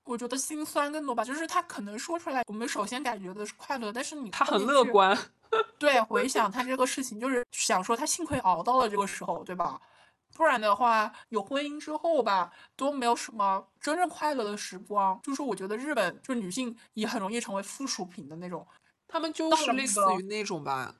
我觉得心酸更多吧，就是他可能说出来，我们首先感觉的是快乐，但是你他很乐观，[laughs] 对，回想他这个事情，就是想说他幸亏熬到了这个时候，对吧？不然的话，有婚姻之后吧，都没有什么真正快乐的时光。就是我觉得日本就是女性也很容易成为附属品的那种，他们就是类似于那种吧。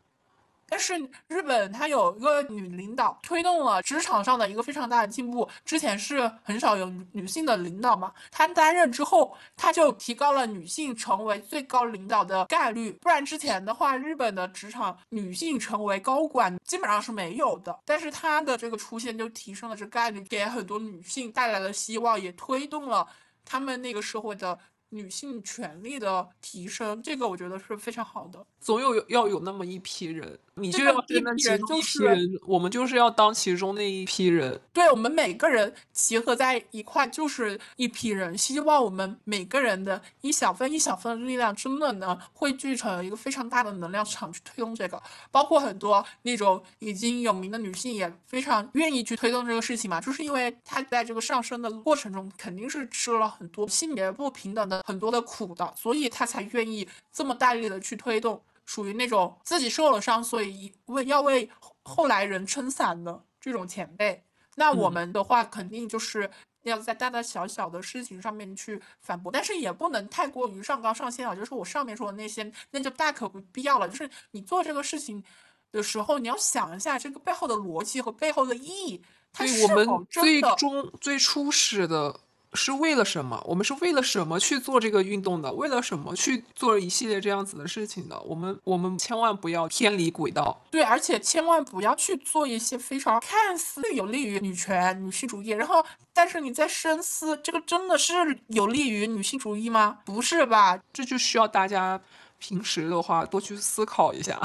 但是日本它有一个女领导，推动了职场上的一个非常大的进步。之前是很少有女性的领导嘛，她担任之后，她就提高了女性成为最高领导的概率。不然之前的话，日本的职场女性成为高管基本上是没有的。但是她的这个出现就提升了这概率，给很多女性带来了希望，也推动了他们那个社会的。女性权利的提升，这个我觉得是非常好的。总有要有那么一批人，你就要是那其中一批人，我们就是要当其中那一批人。对我们每个人集合在一块就是一批人。希望我们每个人的一小份一小份的力量，真的能汇聚成一个非常大的能量场去推动这个。包括很多那种已经有名的女性也非常愿意去推动这个事情嘛，就是因为她在这个上升的过程中，肯定是吃了很多性别不平等的很多的苦的，所以他才愿意这么大力的去推动，属于那种自己受了伤，所以为要为后来人撑伞的这种前辈。那我们的话，肯定就是要在大大小小的事情上面去反驳，但是也不能太过于上纲上线啊。就是我上面说的那些，那就大可不必要了。就是你做这个事情的时候，你要想一下这个背后的逻辑和背后的意义，它是否最终最初始的。是为了什么？我们是为了什么去做这个运动的？为了什么去做一系列这样子的事情的？我们我们千万不要偏离轨道。对，而且千万不要去做一些非常看似有利于女权、女性主义，然后但是你在深思，这个真的是有利于女性主义吗？不是吧？这就需要大家平时的话多去思考一下。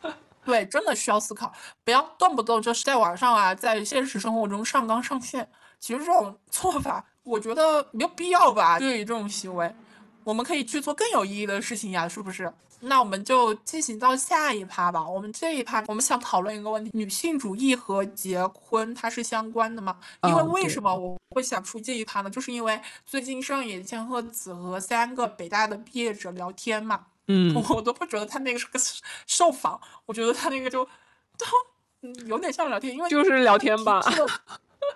[laughs] 对，真的需要思考，不要动不动就是在网上啊，在现实生活中上纲上线。其实这种做法。我觉得没有必要吧，对于这种行为，我们可以去做更有意义的事情呀，是不是？那我们就进行到下一趴吧。我们这一趴，我们想讨论一个问题：女性主义和结婚它是相关的吗？因为为什么我会想出这一趴呢？就是因为最近上野千鹤子和三个北大的毕业者聊天嘛，嗯，我都不觉得他那个是个受访，我觉得他那个就 [laughs] 都有点像聊天，因为就是聊天吧。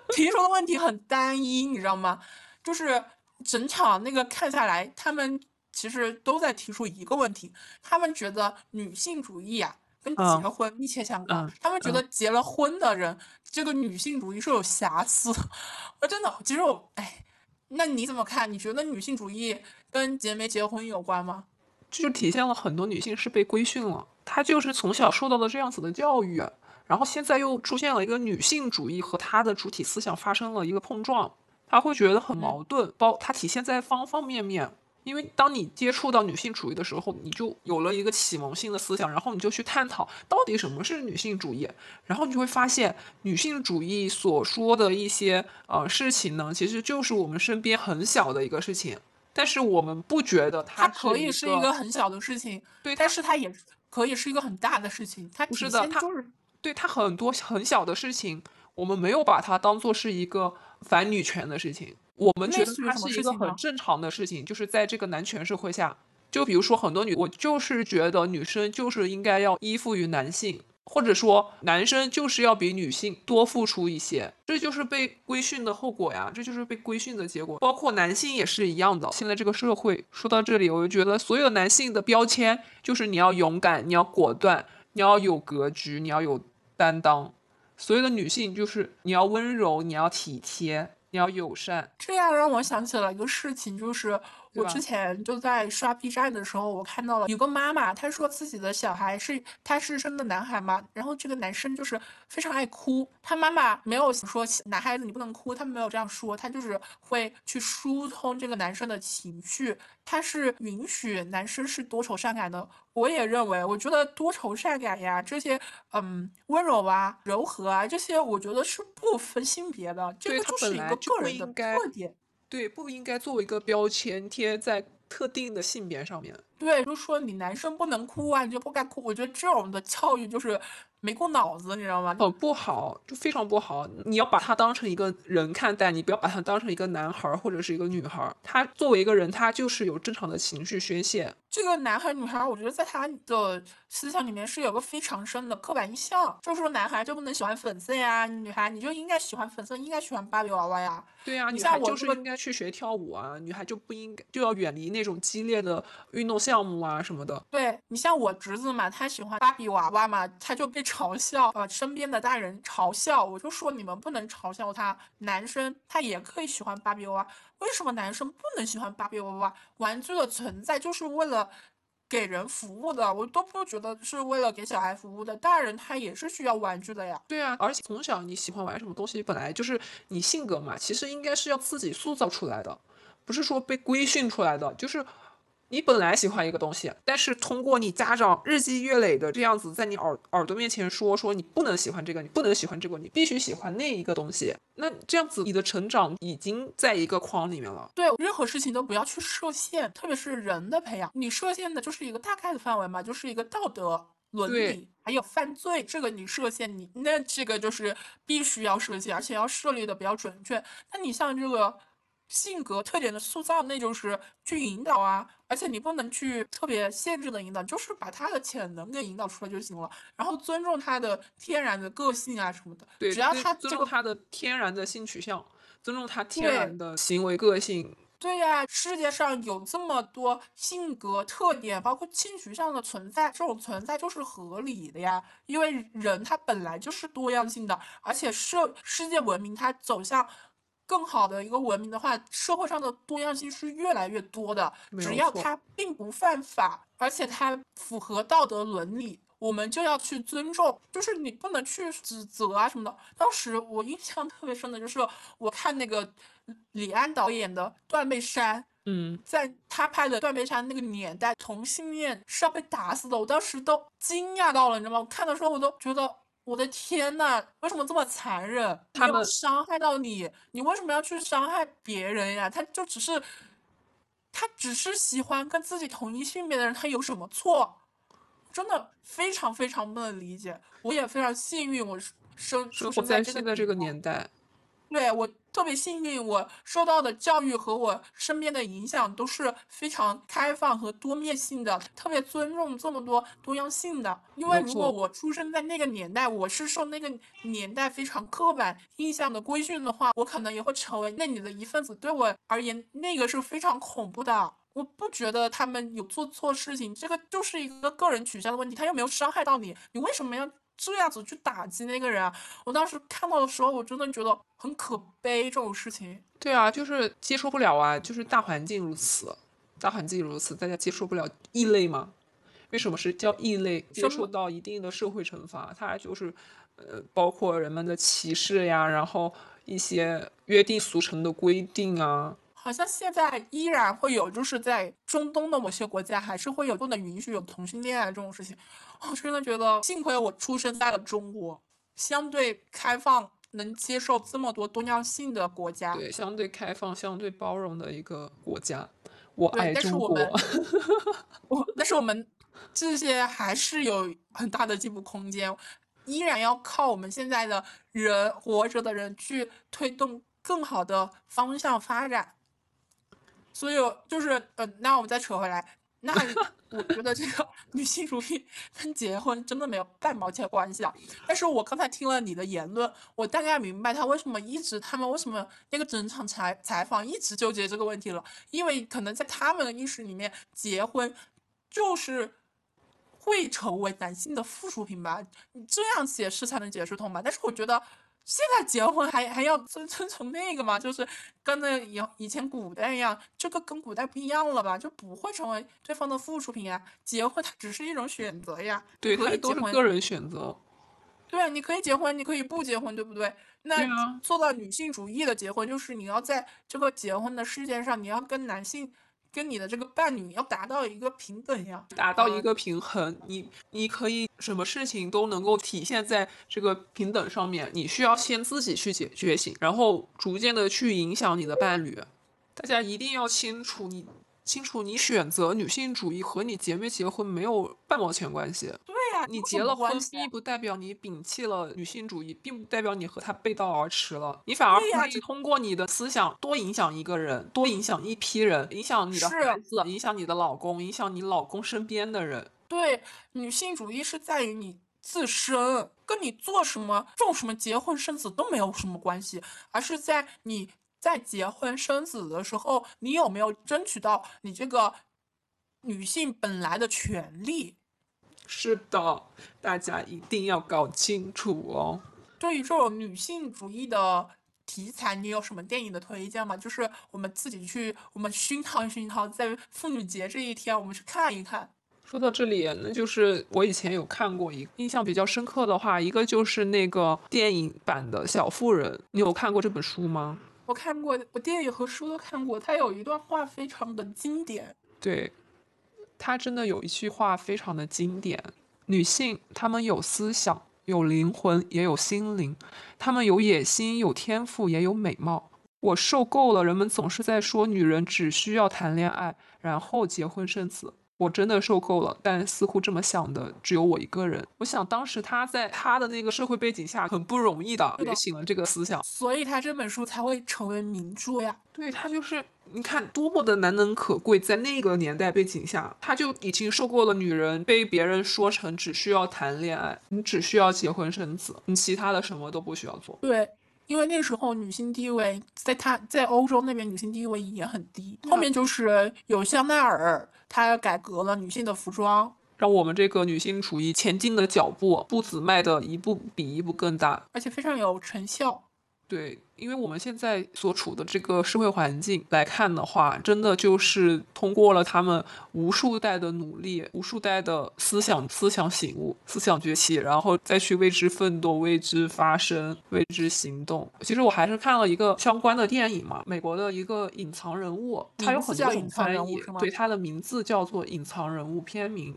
提出的问题很单一，你知道吗？就是整场那个看下来，他们其实都在提出一个问题：他们觉得女性主义啊跟结婚密切相关。他们觉得结了婚的人，这个女性主义是有瑕疵。[laughs] 我真的，其实我哎，那你怎么看？你觉得女性主义跟结没结婚有关吗？这就体现了很多女性是被规训了，她就是从小受到了这样子的教育。然后现在又出现了一个女性主义和她的主体思想发生了一个碰撞，她会觉得很矛盾，包它体现在方方面面。因为当你接触到女性主义的时候，你就有了一个启蒙性的思想，然后你就去探讨到底什么是女性主义，然后你就会发现女性主义所说的一些呃事情呢，其实就是我们身边很小的一个事情，但是我们不觉得它可以是一个很小的事情，对，但是它也可以是一个很大的事情，它不是的，它就是。对他很多很小的事情，我们没有把它当做是一个反女权的事情，我们觉得它是一个很正常的事情。就是在这个男权社会下，就比如说很多女，我就是觉得女生就是应该要依附于男性，或者说男生就是要比女性多付出一些，这就是被规训的后果呀，这就是被规训的结果。包括男性也是一样的。现在这个社会说到这里，我就觉得所有男性的标签就是你要勇敢，你要果断，你要有格局，你要有。担当，所有的女性就是你要温柔，你要体贴，你要友善。这样让我想起了一个事情，就是我之前就在刷 B 站的时候，我看到了有个妈妈，她说自己的小孩是她是生的男孩嘛，然后这个男生就是非常爱哭，他妈妈没有说男孩子你不能哭，他没有这样说，他就是会去疏通这个男生的情绪，他是允许男生是多愁善感的。我也认为，我觉得多愁善感呀，这些，嗯，温柔啊，柔和啊，这些，我觉得是不分性别的，这个就是一个个人的特点。对，不应该作为一个标签贴在特定的性别上面。对，就说你男生不能哭啊，你就不该哭。我觉得这种的教育就是。没过脑子，你知道吗？很不好，就非常不好。你要把他当成一个人看待，你不要把他当成一个男孩或者是一个女孩。他作为一个人，他就是有正常的情绪宣泄。这个男孩女孩，我觉得在他的思想里面是有个非常深的刻板印象，就是说男孩就不能喜欢粉色呀，女孩你就应该喜欢粉色，应该喜欢芭比娃娃呀。对呀，女孩就是应该去学跳舞啊，女孩就不应该就要远离那种激烈的运动项目啊什么的。对你像我侄子嘛，他喜欢芭比娃娃嘛，他就被嘲笑，呃，身边的大人嘲笑，我就说你们不能嘲笑他，男生他也可以喜欢芭比娃娃，为什么男生不能喜欢芭比娃娃？玩具的存在就是为了。给人服务的，我都不觉得是为了给小孩服务的。大人他也是需要玩具的呀。对啊，而且从小你喜欢玩什么东西，本来就是你性格嘛，其实应该是要自己塑造出来的，不是说被规训出来的，就是。你本来喜欢一个东西，但是通过你家长日积月累的这样子在你耳耳朵面前说说你不能喜欢这个，你不能喜欢这个，你必须喜欢那一个东西。那这样子你的成长已经在一个框里面了。对，任何事情都不要去设限，特别是人的培养，你设限的就是一个大概的范围嘛，就是一个道德伦理，还有犯罪，这个你设限你那这个就是必须要设限，而且要设立的比较准确。那你像这个。性格特点的塑造，那就是去引导啊，而且你不能去特别限制的引导，就是把他的潜能给引导出来就行了。然后尊重他的天然的个性啊什么的，对，只要他尊重他的天然的性取向，尊重他天然的行为个性。对呀，世界上有这么多性格特点，包括性取向的存在，这种存在就是合理的呀，因为人他本来就是多样性的，而且社世界文明它走向。更好的一个文明的话，社会上的多样性是越来越多的。只要它并不犯法，而且它符合道德伦理，我们就要去尊重。就是你不能去指责啊什么的。当时我印象特别深的就是我看那个李安导演的《断背山》，嗯，在他拍的《断背山》那个年代，同性恋是要被打死的。我当时都惊讶到了，你知道吗？我看的时候我都觉得。我的天呐，为什么这么残忍？他们伤害到你，你为什么要去伤害别人呀？他就只是，他只是喜欢跟自己同一性别的人，他有什么错？真的非常非常不能理解。我也非常幸运，我生出生在现在这个年代。对我特别幸运，我受到的教育和我身边的影响都是非常开放和多面性的，特别尊重这么多多样性的。因为如果我出生在那个年代，我是受那个年代非常刻板印象的规训的话，我可能也会成为那里的一份子。对我而言，那个是非常恐怖的。我不觉得他们有做错事情，这个就是一个个人取向的问题，他又没有伤害到你，你为什么要？这样子去打击那个人啊！我当时看到的时候，我真的觉得很可悲。这种事情，对啊，就是接受不了啊，就是大环境如此，大环境如此，大家接受不了异类吗？为什么是叫异类？接受到一定的社会惩罚，它就是呃，包括人们的歧视呀，然后一些约定俗成的规定啊。好像现在依然会有，就是在中东的某些国家，还是会有不能允许有同性恋啊这种事情。我真的觉得，幸亏我出生在了中国，相对开放，能接受这么多多样性的国家。对，相对开放、相对包容的一个国家。我爱中国。[laughs] 我，但是我们这些还是有很大的进步空间，依然要靠我们现在的人活着的人去推动更好的方向发展。所以就是，呃，那我们再扯回来，那我觉得这个 [laughs] 女性主义跟结婚真的没有半毛钱关系啊。但是我刚才听了你的言论，我大概明白他为什么一直，他们为什么那个整场采采访一直纠结这个问题了，因为可能在他们的意识里面，结婚就是会成为男性的附属品吧，你这样解释才能解释通吧。但是我觉得。现在结婚还还要遵遵从那个吗？就是跟那以以前古代一样，这个跟古代不一样了吧？就不会成为对方的附属品呀。结婚它只是一种选择呀，对，它都是个人选择。对，你可以结婚，你可以不结婚，对不对？那做到女性主义的结婚，就是你要在这个结婚的事件上，你要跟男性。跟你的这个伴侣要达到一个平等呀，达到一个平衡，你你可以什么事情都能够体现在这个平等上面。你需要先自己去解觉醒，然后逐渐的去影响你的伴侣。大家一定要清楚，你清楚你选择女性主义和你结没结婚没有半毛钱关系。你结了婚，并不代表你摒弃了女性主义，并不代表你和他背道而驰了。你反而可以通过你的思想多影响一个人，多影响一批人，影响你的孩子，影响你的老公，影响你老公身边的人。对，女性主义是在于你自身，跟你做什么、种什么、结婚生子都没有什么关系，而是在你在结婚生子的时候，你有没有争取到你这个。女性本来的权利。是的，大家一定要搞清楚哦。对于这种女性主义的题材，你有什么电影的推荐吗？就是我们自己去，我们熏陶熏陶，在妇女节这一天，我们去看一看。说到这里，那就是我以前有看过一个印象比较深刻的话，一个就是那个电影版的《小妇人》，你有看过这本书吗？我看过，我电影和书都看过。它有一段话非常的经典，对，她真的有一句话非常的经典：女性她们有思想。有灵魂，也有心灵，她们有野心，有天赋，也有美貌。我受够了，人们总是在说女人只需要谈恋爱，然后结婚生子。我真的受够了，但似乎这么想的只有我一个人。我想当时他在他的那个社会背景下很不容易的觉醒了这个思想，所以他这本书才会成为名著呀。对他就是你看多么的难能可贵，在那个年代背景下，他就已经受够了女人被别人说成只需要谈恋爱，你只需要结婚生子，你其他的什么都不需要做。对。因为那时候女性地位在他在欧洲那边女性地位也很低，后面就是有香奈儿，她改革了女性的服装，让我们这个女性主义前进的脚步步子迈的一步比一步更大，而且非常有成效。对，因为我们现在所处的这个社会环境来看的话，真的就是通过了他们无数代的努力、无数代的思想、思想醒悟、思想崛起，然后再去为之奋斗、为之发声、为之行动。其实我还是看了一个相关的电影嘛，美国的一个隐藏人物，他有很多种翻译，对，他的名字叫做《隐藏人物》片名。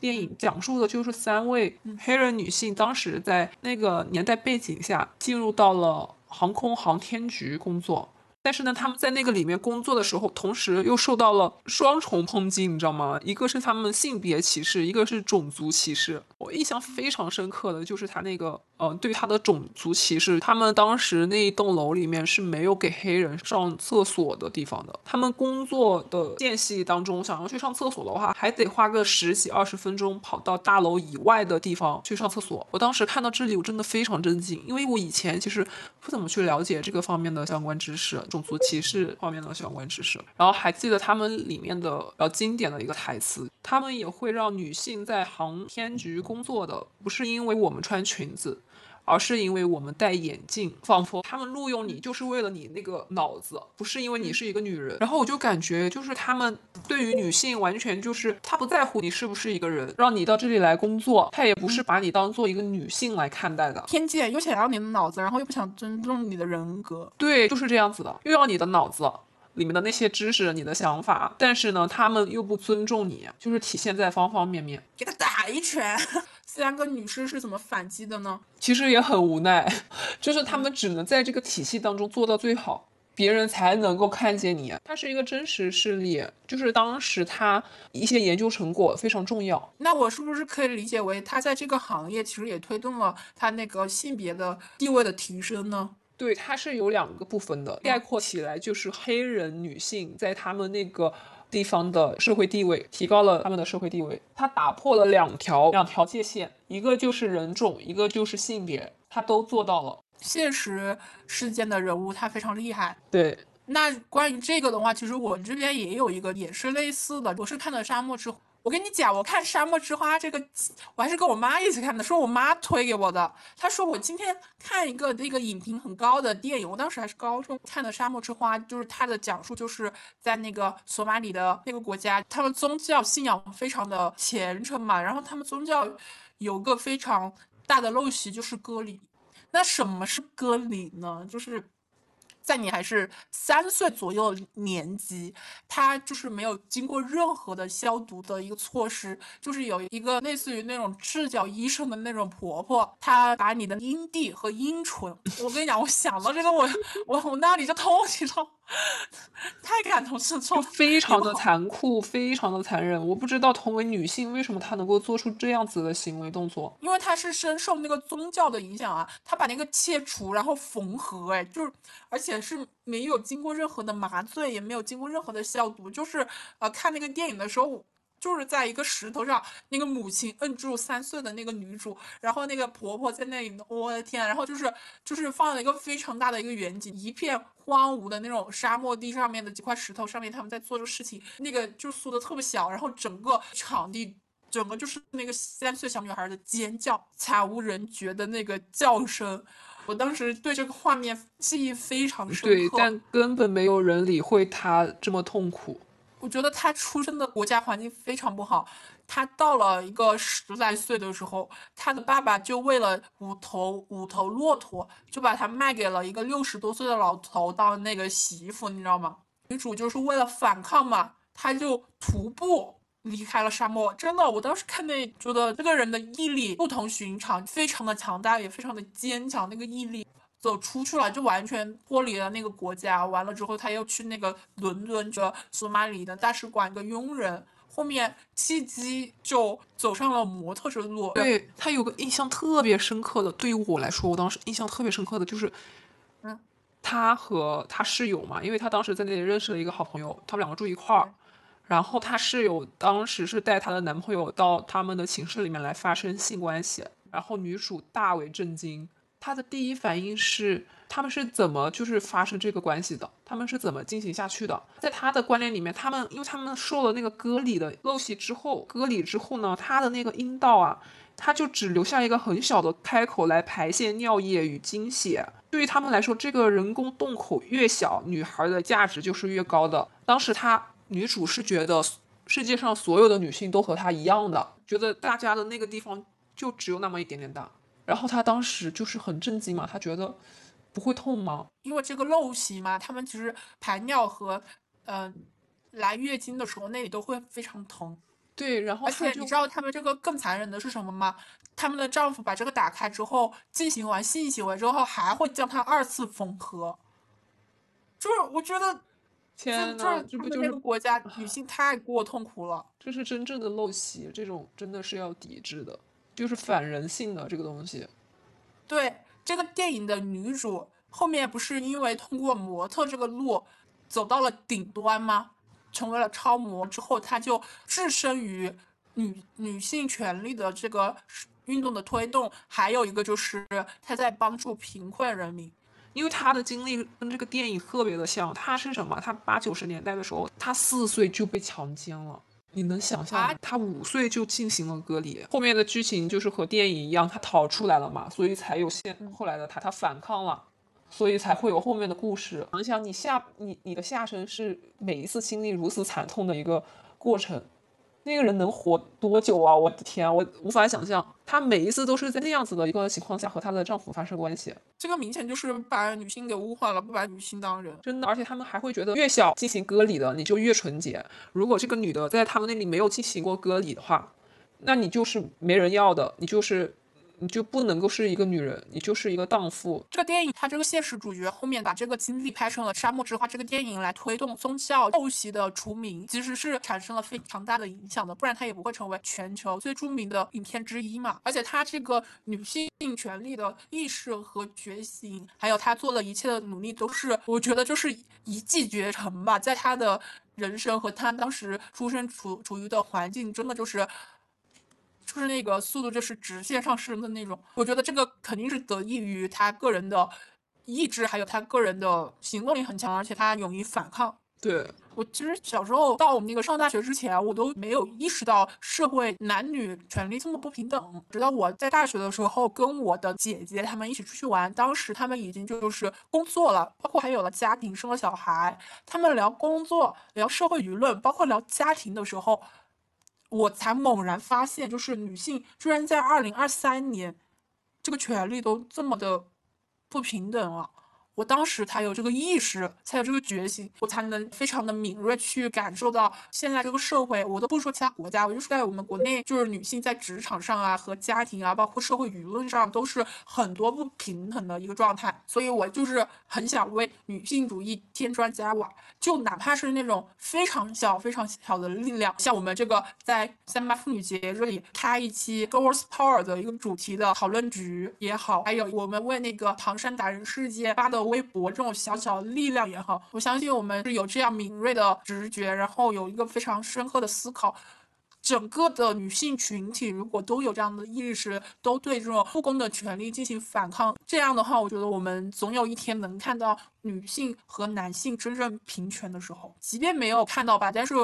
电影讲述的就是三位黑人女性当时在那个年代背景下进入到了航空航天局工作。但是呢，他们在那个里面工作的时候，同时又受到了双重抨击，你知道吗？一个是他们性别歧视，一个是种族歧视。我印象非常深刻的就是他那个，呃，对他的种族歧视。他们当时那一栋楼里面是没有给黑人上厕所的地方的。他们工作的间隙当中，想要去上厕所的话，还得花个十几二十分钟跑到大楼以外的地方去上厕所。我当时看到这里，我真的非常震惊，因为我以前其实不怎么去了解这个方面的相关知识。种族歧视方面的相关知识，然后还记得他们里面的比较经典的一个台词，他们也会让女性在航天局工作的，不是因为我们穿裙子。而是因为我们戴眼镜，仿佛他们录用你就是为了你那个脑子，不是因为你是一个女人。然后我就感觉，就是他们对于女性完全就是他不在乎你是不是一个人，让你到这里来工作，他也不是把你当做一个女性来看待的。偏见又想要你的脑子，然后又不想尊重你的人格。对，就是这样子的，又要你的脑子里面的那些知识、你的想法，但是呢，他们又不尊重你，就是体现在方方面面。给他打一拳。三个女生是怎么反击的呢？其实也很无奈，就是他们只能在这个体系当中做到最好，别人才能够看见你。它是一个真实事例，就是当时他一些研究成果非常重要。那我是不是可以理解为他在这个行业其实也推动了他那个性别的地位的提升呢？对，它是有两个部分的，概括起来就是黑人女性在他们那个。地方的社会地位提高了，他们的社会地位，他打破了两条两条界限，一个就是人种，一个就是性别，他都做到了。现实事件的人物，他非常厉害。对，那关于这个的话，其实我这边也有一个，也是类似的，我是看了《沙漠之》。我跟你讲，我看《沙漠之花》这个，我还是跟我妈一起看的，是我妈推给我的。她说我今天看一个那个影评很高的电影，我当时还是高中看的《沙漠之花》，就是它的讲述就是在那个索马里的那个国家，他们宗教信仰非常的虔诚嘛，然后他们宗教有个非常大的陋习就是割礼。那什么是割礼呢？就是。在你还是三岁左右年纪，他就是没有经过任何的消毒的一个措施，就是有一个类似于那种赤脚医生的那种婆婆，她把你的阴蒂和阴唇，我跟你讲，我想到这个，我我我那里就痛，你知道。太感同身受，非常的残酷，非常的残忍。我不知道同为女性，为什么她能够做出这样子的行为动作？因为她是深受那个宗教的影响啊，她把那个切除，然后缝合，哎，就是，而且是没有经过任何的麻醉，也没有经过任何的消毒，就是呃，看那个电影的时候。就是在一个石头上，那个母亲摁住三岁的那个女主，然后那个婆婆在那里，我的天！然后就是就是放了一个非常大的一个远景，一片荒芜的那种沙漠地上面的几块石头上面，他们在做这个事情，那个就缩的特别小，然后整个场地。整个就是那个三岁小女孩的尖叫，惨无人觉的那个叫声，我当时对这个画面记忆非常深刻。对，但根本没有人理会她这么痛苦。我觉得她出生的国家环境非常不好。她到了一个十来岁的时候，她的爸爸就为了五头五头骆驼，就把她卖给了一个六十多岁的老头当那个媳妇，你知道吗？女主就是为了反抗嘛，她就徒步。离开了沙漠，真的，我当时看那觉得这个人的毅力不同寻常，非常的强大，也非常的坚强。那个毅力走出去了，就完全脱离了那个国家。完了之后，他又去那个伦敦，的索马里的大使馆一个佣人。后面契机就走上了模特之路。对他有个印象特别深刻的，对于我来说，我当时印象特别深刻的就是，嗯，他和他室友嘛，因为他当时在那里认识了一个好朋友，他们两个住一块儿。然后她室友当时是带她的男朋友到他们的寝室里面来发生性关系，然后女主大为震惊，他的第一反应是他们是怎么就是发生这个关系的，他们是怎么进行下去的？在他的观念里面，他们因为他们受了那个割礼的陋习之后，割礼之后呢，他的那个阴道啊，他就只留下一个很小的开口来排泄尿液与精血。对于他们来说，这个人工洞口越小，女孩的价值就是越高的。当时她。女主是觉得世界上所有的女性都和她一样的，觉得大家的那个地方就只有那么一点点大。然后她当时就是很震惊嘛，她觉得不会痛吗？因为这个陋习嘛，他们其实排尿和嗯来月经的时候那里都会非常疼。对，然后而且你知道他们这个更残忍的是什么吗？他们的丈夫把这个打开之后，进行完性行为之后，还会将它二次缝合。就是我觉得。天呐，这不就是国家女性太过痛苦了？这是真正的陋习，这种真的是要抵制的，就是反人性的这个东西。对，这个电影的女主后面不是因为通过模特这个路走到了顶端吗？成为了超模之后，她就置身于女女性权利的这个运动的推动，还有一个就是她在帮助贫困人民。因为他的经历跟这个电影特别的像，他是什么？他八九十年代的时候，他四岁就被强奸了。你能想象？他五岁就进行了隔离。后面的剧情就是和电影一样，他逃出来了嘛，所以才有现后来的他，他反抗了，所以才会有后面的故事。想想你下你你的下身是每一次经历如此惨痛的一个过程。那个人能活多久啊？我的天，我无法想象。她每一次都是在那样子的一个情况下和她的丈夫发生关系，这个明显就是把女性给污化了，不把女性当人。真的，而且他们还会觉得越小进行割礼的你就越纯洁。如果这个女的在他们那里没有进行过割礼的话，那你就是没人要的，你就是。你就不能够是一个女人，你就是一个荡妇。这个电影，它这个现实主角后面把这个经历拍成了《沙漠之花》这个电影来推动宗教陋习的除名，其实是产生了非常大的影响的，不然它也不会成为全球最著名的影片之一嘛。而且它这个女性权利的意识和觉醒，还有她做的一切的努力，都是我觉得就是一骑绝尘吧。在她的人生和她当时出生处处于的环境，真的就是。就是那个速度，就是直线上升的那种。我觉得这个肯定是得益于他个人的意志，还有他个人的行动力很强，而且他勇于反抗。对我其实小时候到我们那个上大学之前，我都没有意识到社会男女权利这么不平等。直到我在大学的时候，跟我的姐姐他们一起出去玩，当时他们已经就是工作了，包括还有了家庭，生了小孩。他们聊工作、聊社会舆论，包括聊家庭的时候。我才猛然发现，就是女性居然在二零二三年，这个权利都这么的不平等了。我当时才有这个意识，才有这个觉醒，我才能非常的敏锐去感受到现在这个社会。我都不说其他国家，我就是在我们国内，就是女性在职场上啊，和家庭啊，包括社会舆论上，都是很多不平衡的一个状态。所以我就是很想为女性主义添砖加瓦，就哪怕是那种非常小、非常小的力量，像我们这个在三八妇女节这里开一期 Girls Power 的一个主题的讨论局也好，还有我们为那个唐山打人事件发的。微博这种小小力量也好，我相信我们是有这样敏锐的直觉，然后有一个非常深刻的思考，整个的女性群体如果都有这样的意识，都对这种不公的权利进行反抗，这样的话，我觉得我们总有一天能看到女性和男性真正平权的时候。即便没有看到吧，但是。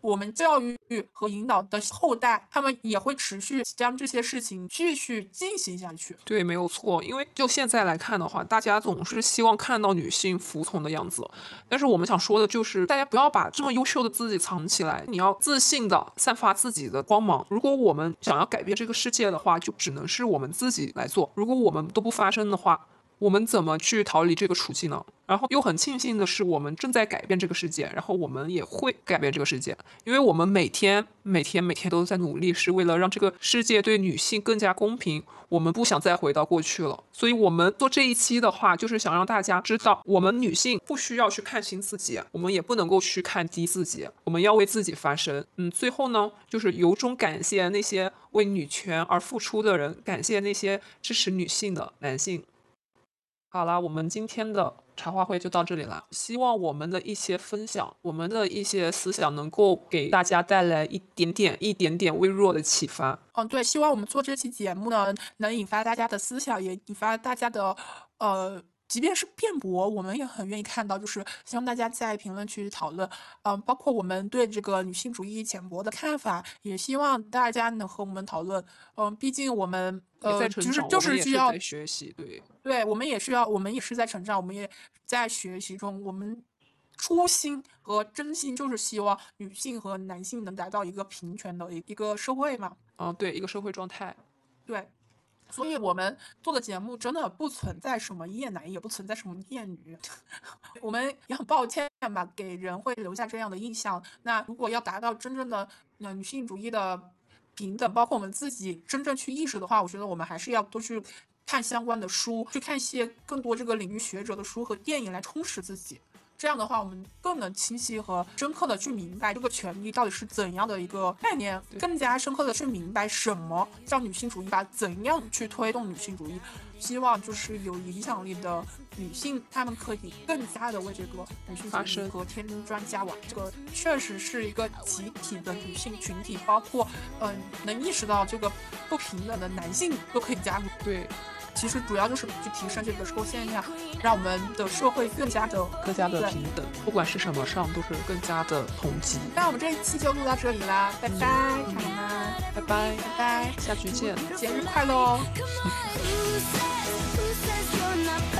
我们教育和引导的后代，他们也会持续将这些事情继续进行下去。对，没有错。因为就现在来看的话，大家总是希望看到女性服从的样子。但是我们想说的就是，大家不要把这么优秀的自己藏起来，你要自信的散发自己的光芒。如果我们想要改变这个世界的话，就只能是我们自己来做。如果我们都不发声的话，我们怎么去逃离这个处境呢？然后又很庆幸的是，我们正在改变这个世界，然后我们也会改变这个世界，因为我们每天、每天、每天都在努力，是为了让这个世界对女性更加公平。我们不想再回到过去了，所以我们做这一期的话，就是想让大家知道，我们女性不需要去看清自己，我们也不能够去看低自己，我们要为自己发声。嗯，最后呢，就是由衷感谢那些为女权而付出的人，感谢那些支持女性的男性。好了，我们今天的茶话会就到这里了。希望我们的一些分享，我们的一些思想，能够给大家带来一点点、一点点微弱的启发。嗯，对，希望我们做这期节目呢，能引发大家的思想，也引发大家的，呃。即便是辩驳，我们也很愿意看到，就是希望大家在评论区讨论，嗯，包括我们对这个女性主义浅薄的看法，也希望大家能和我们讨论，嗯，毕竟我们呃，就是就是需要学习，对，对我们也需要，我们也是在成长，我们也在学习中，我们初心和真心就是希望女性和男性能达到一个平权的一一个社会嘛，嗯，对，一个社会状态，对。所以我们做的节目真的不存在什么厌男，也不存在什么厌女，[laughs] 我们也很抱歉吧，给人会留下这样的印象。那如果要达到真正的女性主义的平等，包括我们自己真正去意识的话，我觉得我们还是要多去看相关的书，去看一些更多这个领域学者的书和电影来充实自己。这样的话，我们更能清晰和深刻的去明白这个权利到底是怎样的一个概念，更加深刻的去明白什么叫女性主义吧，怎样去推动女性主义。希望就是有影响力的女性，她们可以更加的为这个女性发声和添砖加瓦。这个确实是一个集体的女性群体，包括嗯，能意识到这个不平等的男性都可以加入。对。其实主要就是去提升这个社会现象，让我们的社会更加的更加的平等，不管是什么上都是更加的同级。那我们这一期就录到这里啦，拜拜，朋友们，拜拜，拜拜，下期见，节日快乐哦。[laughs] [laughs] [laughs]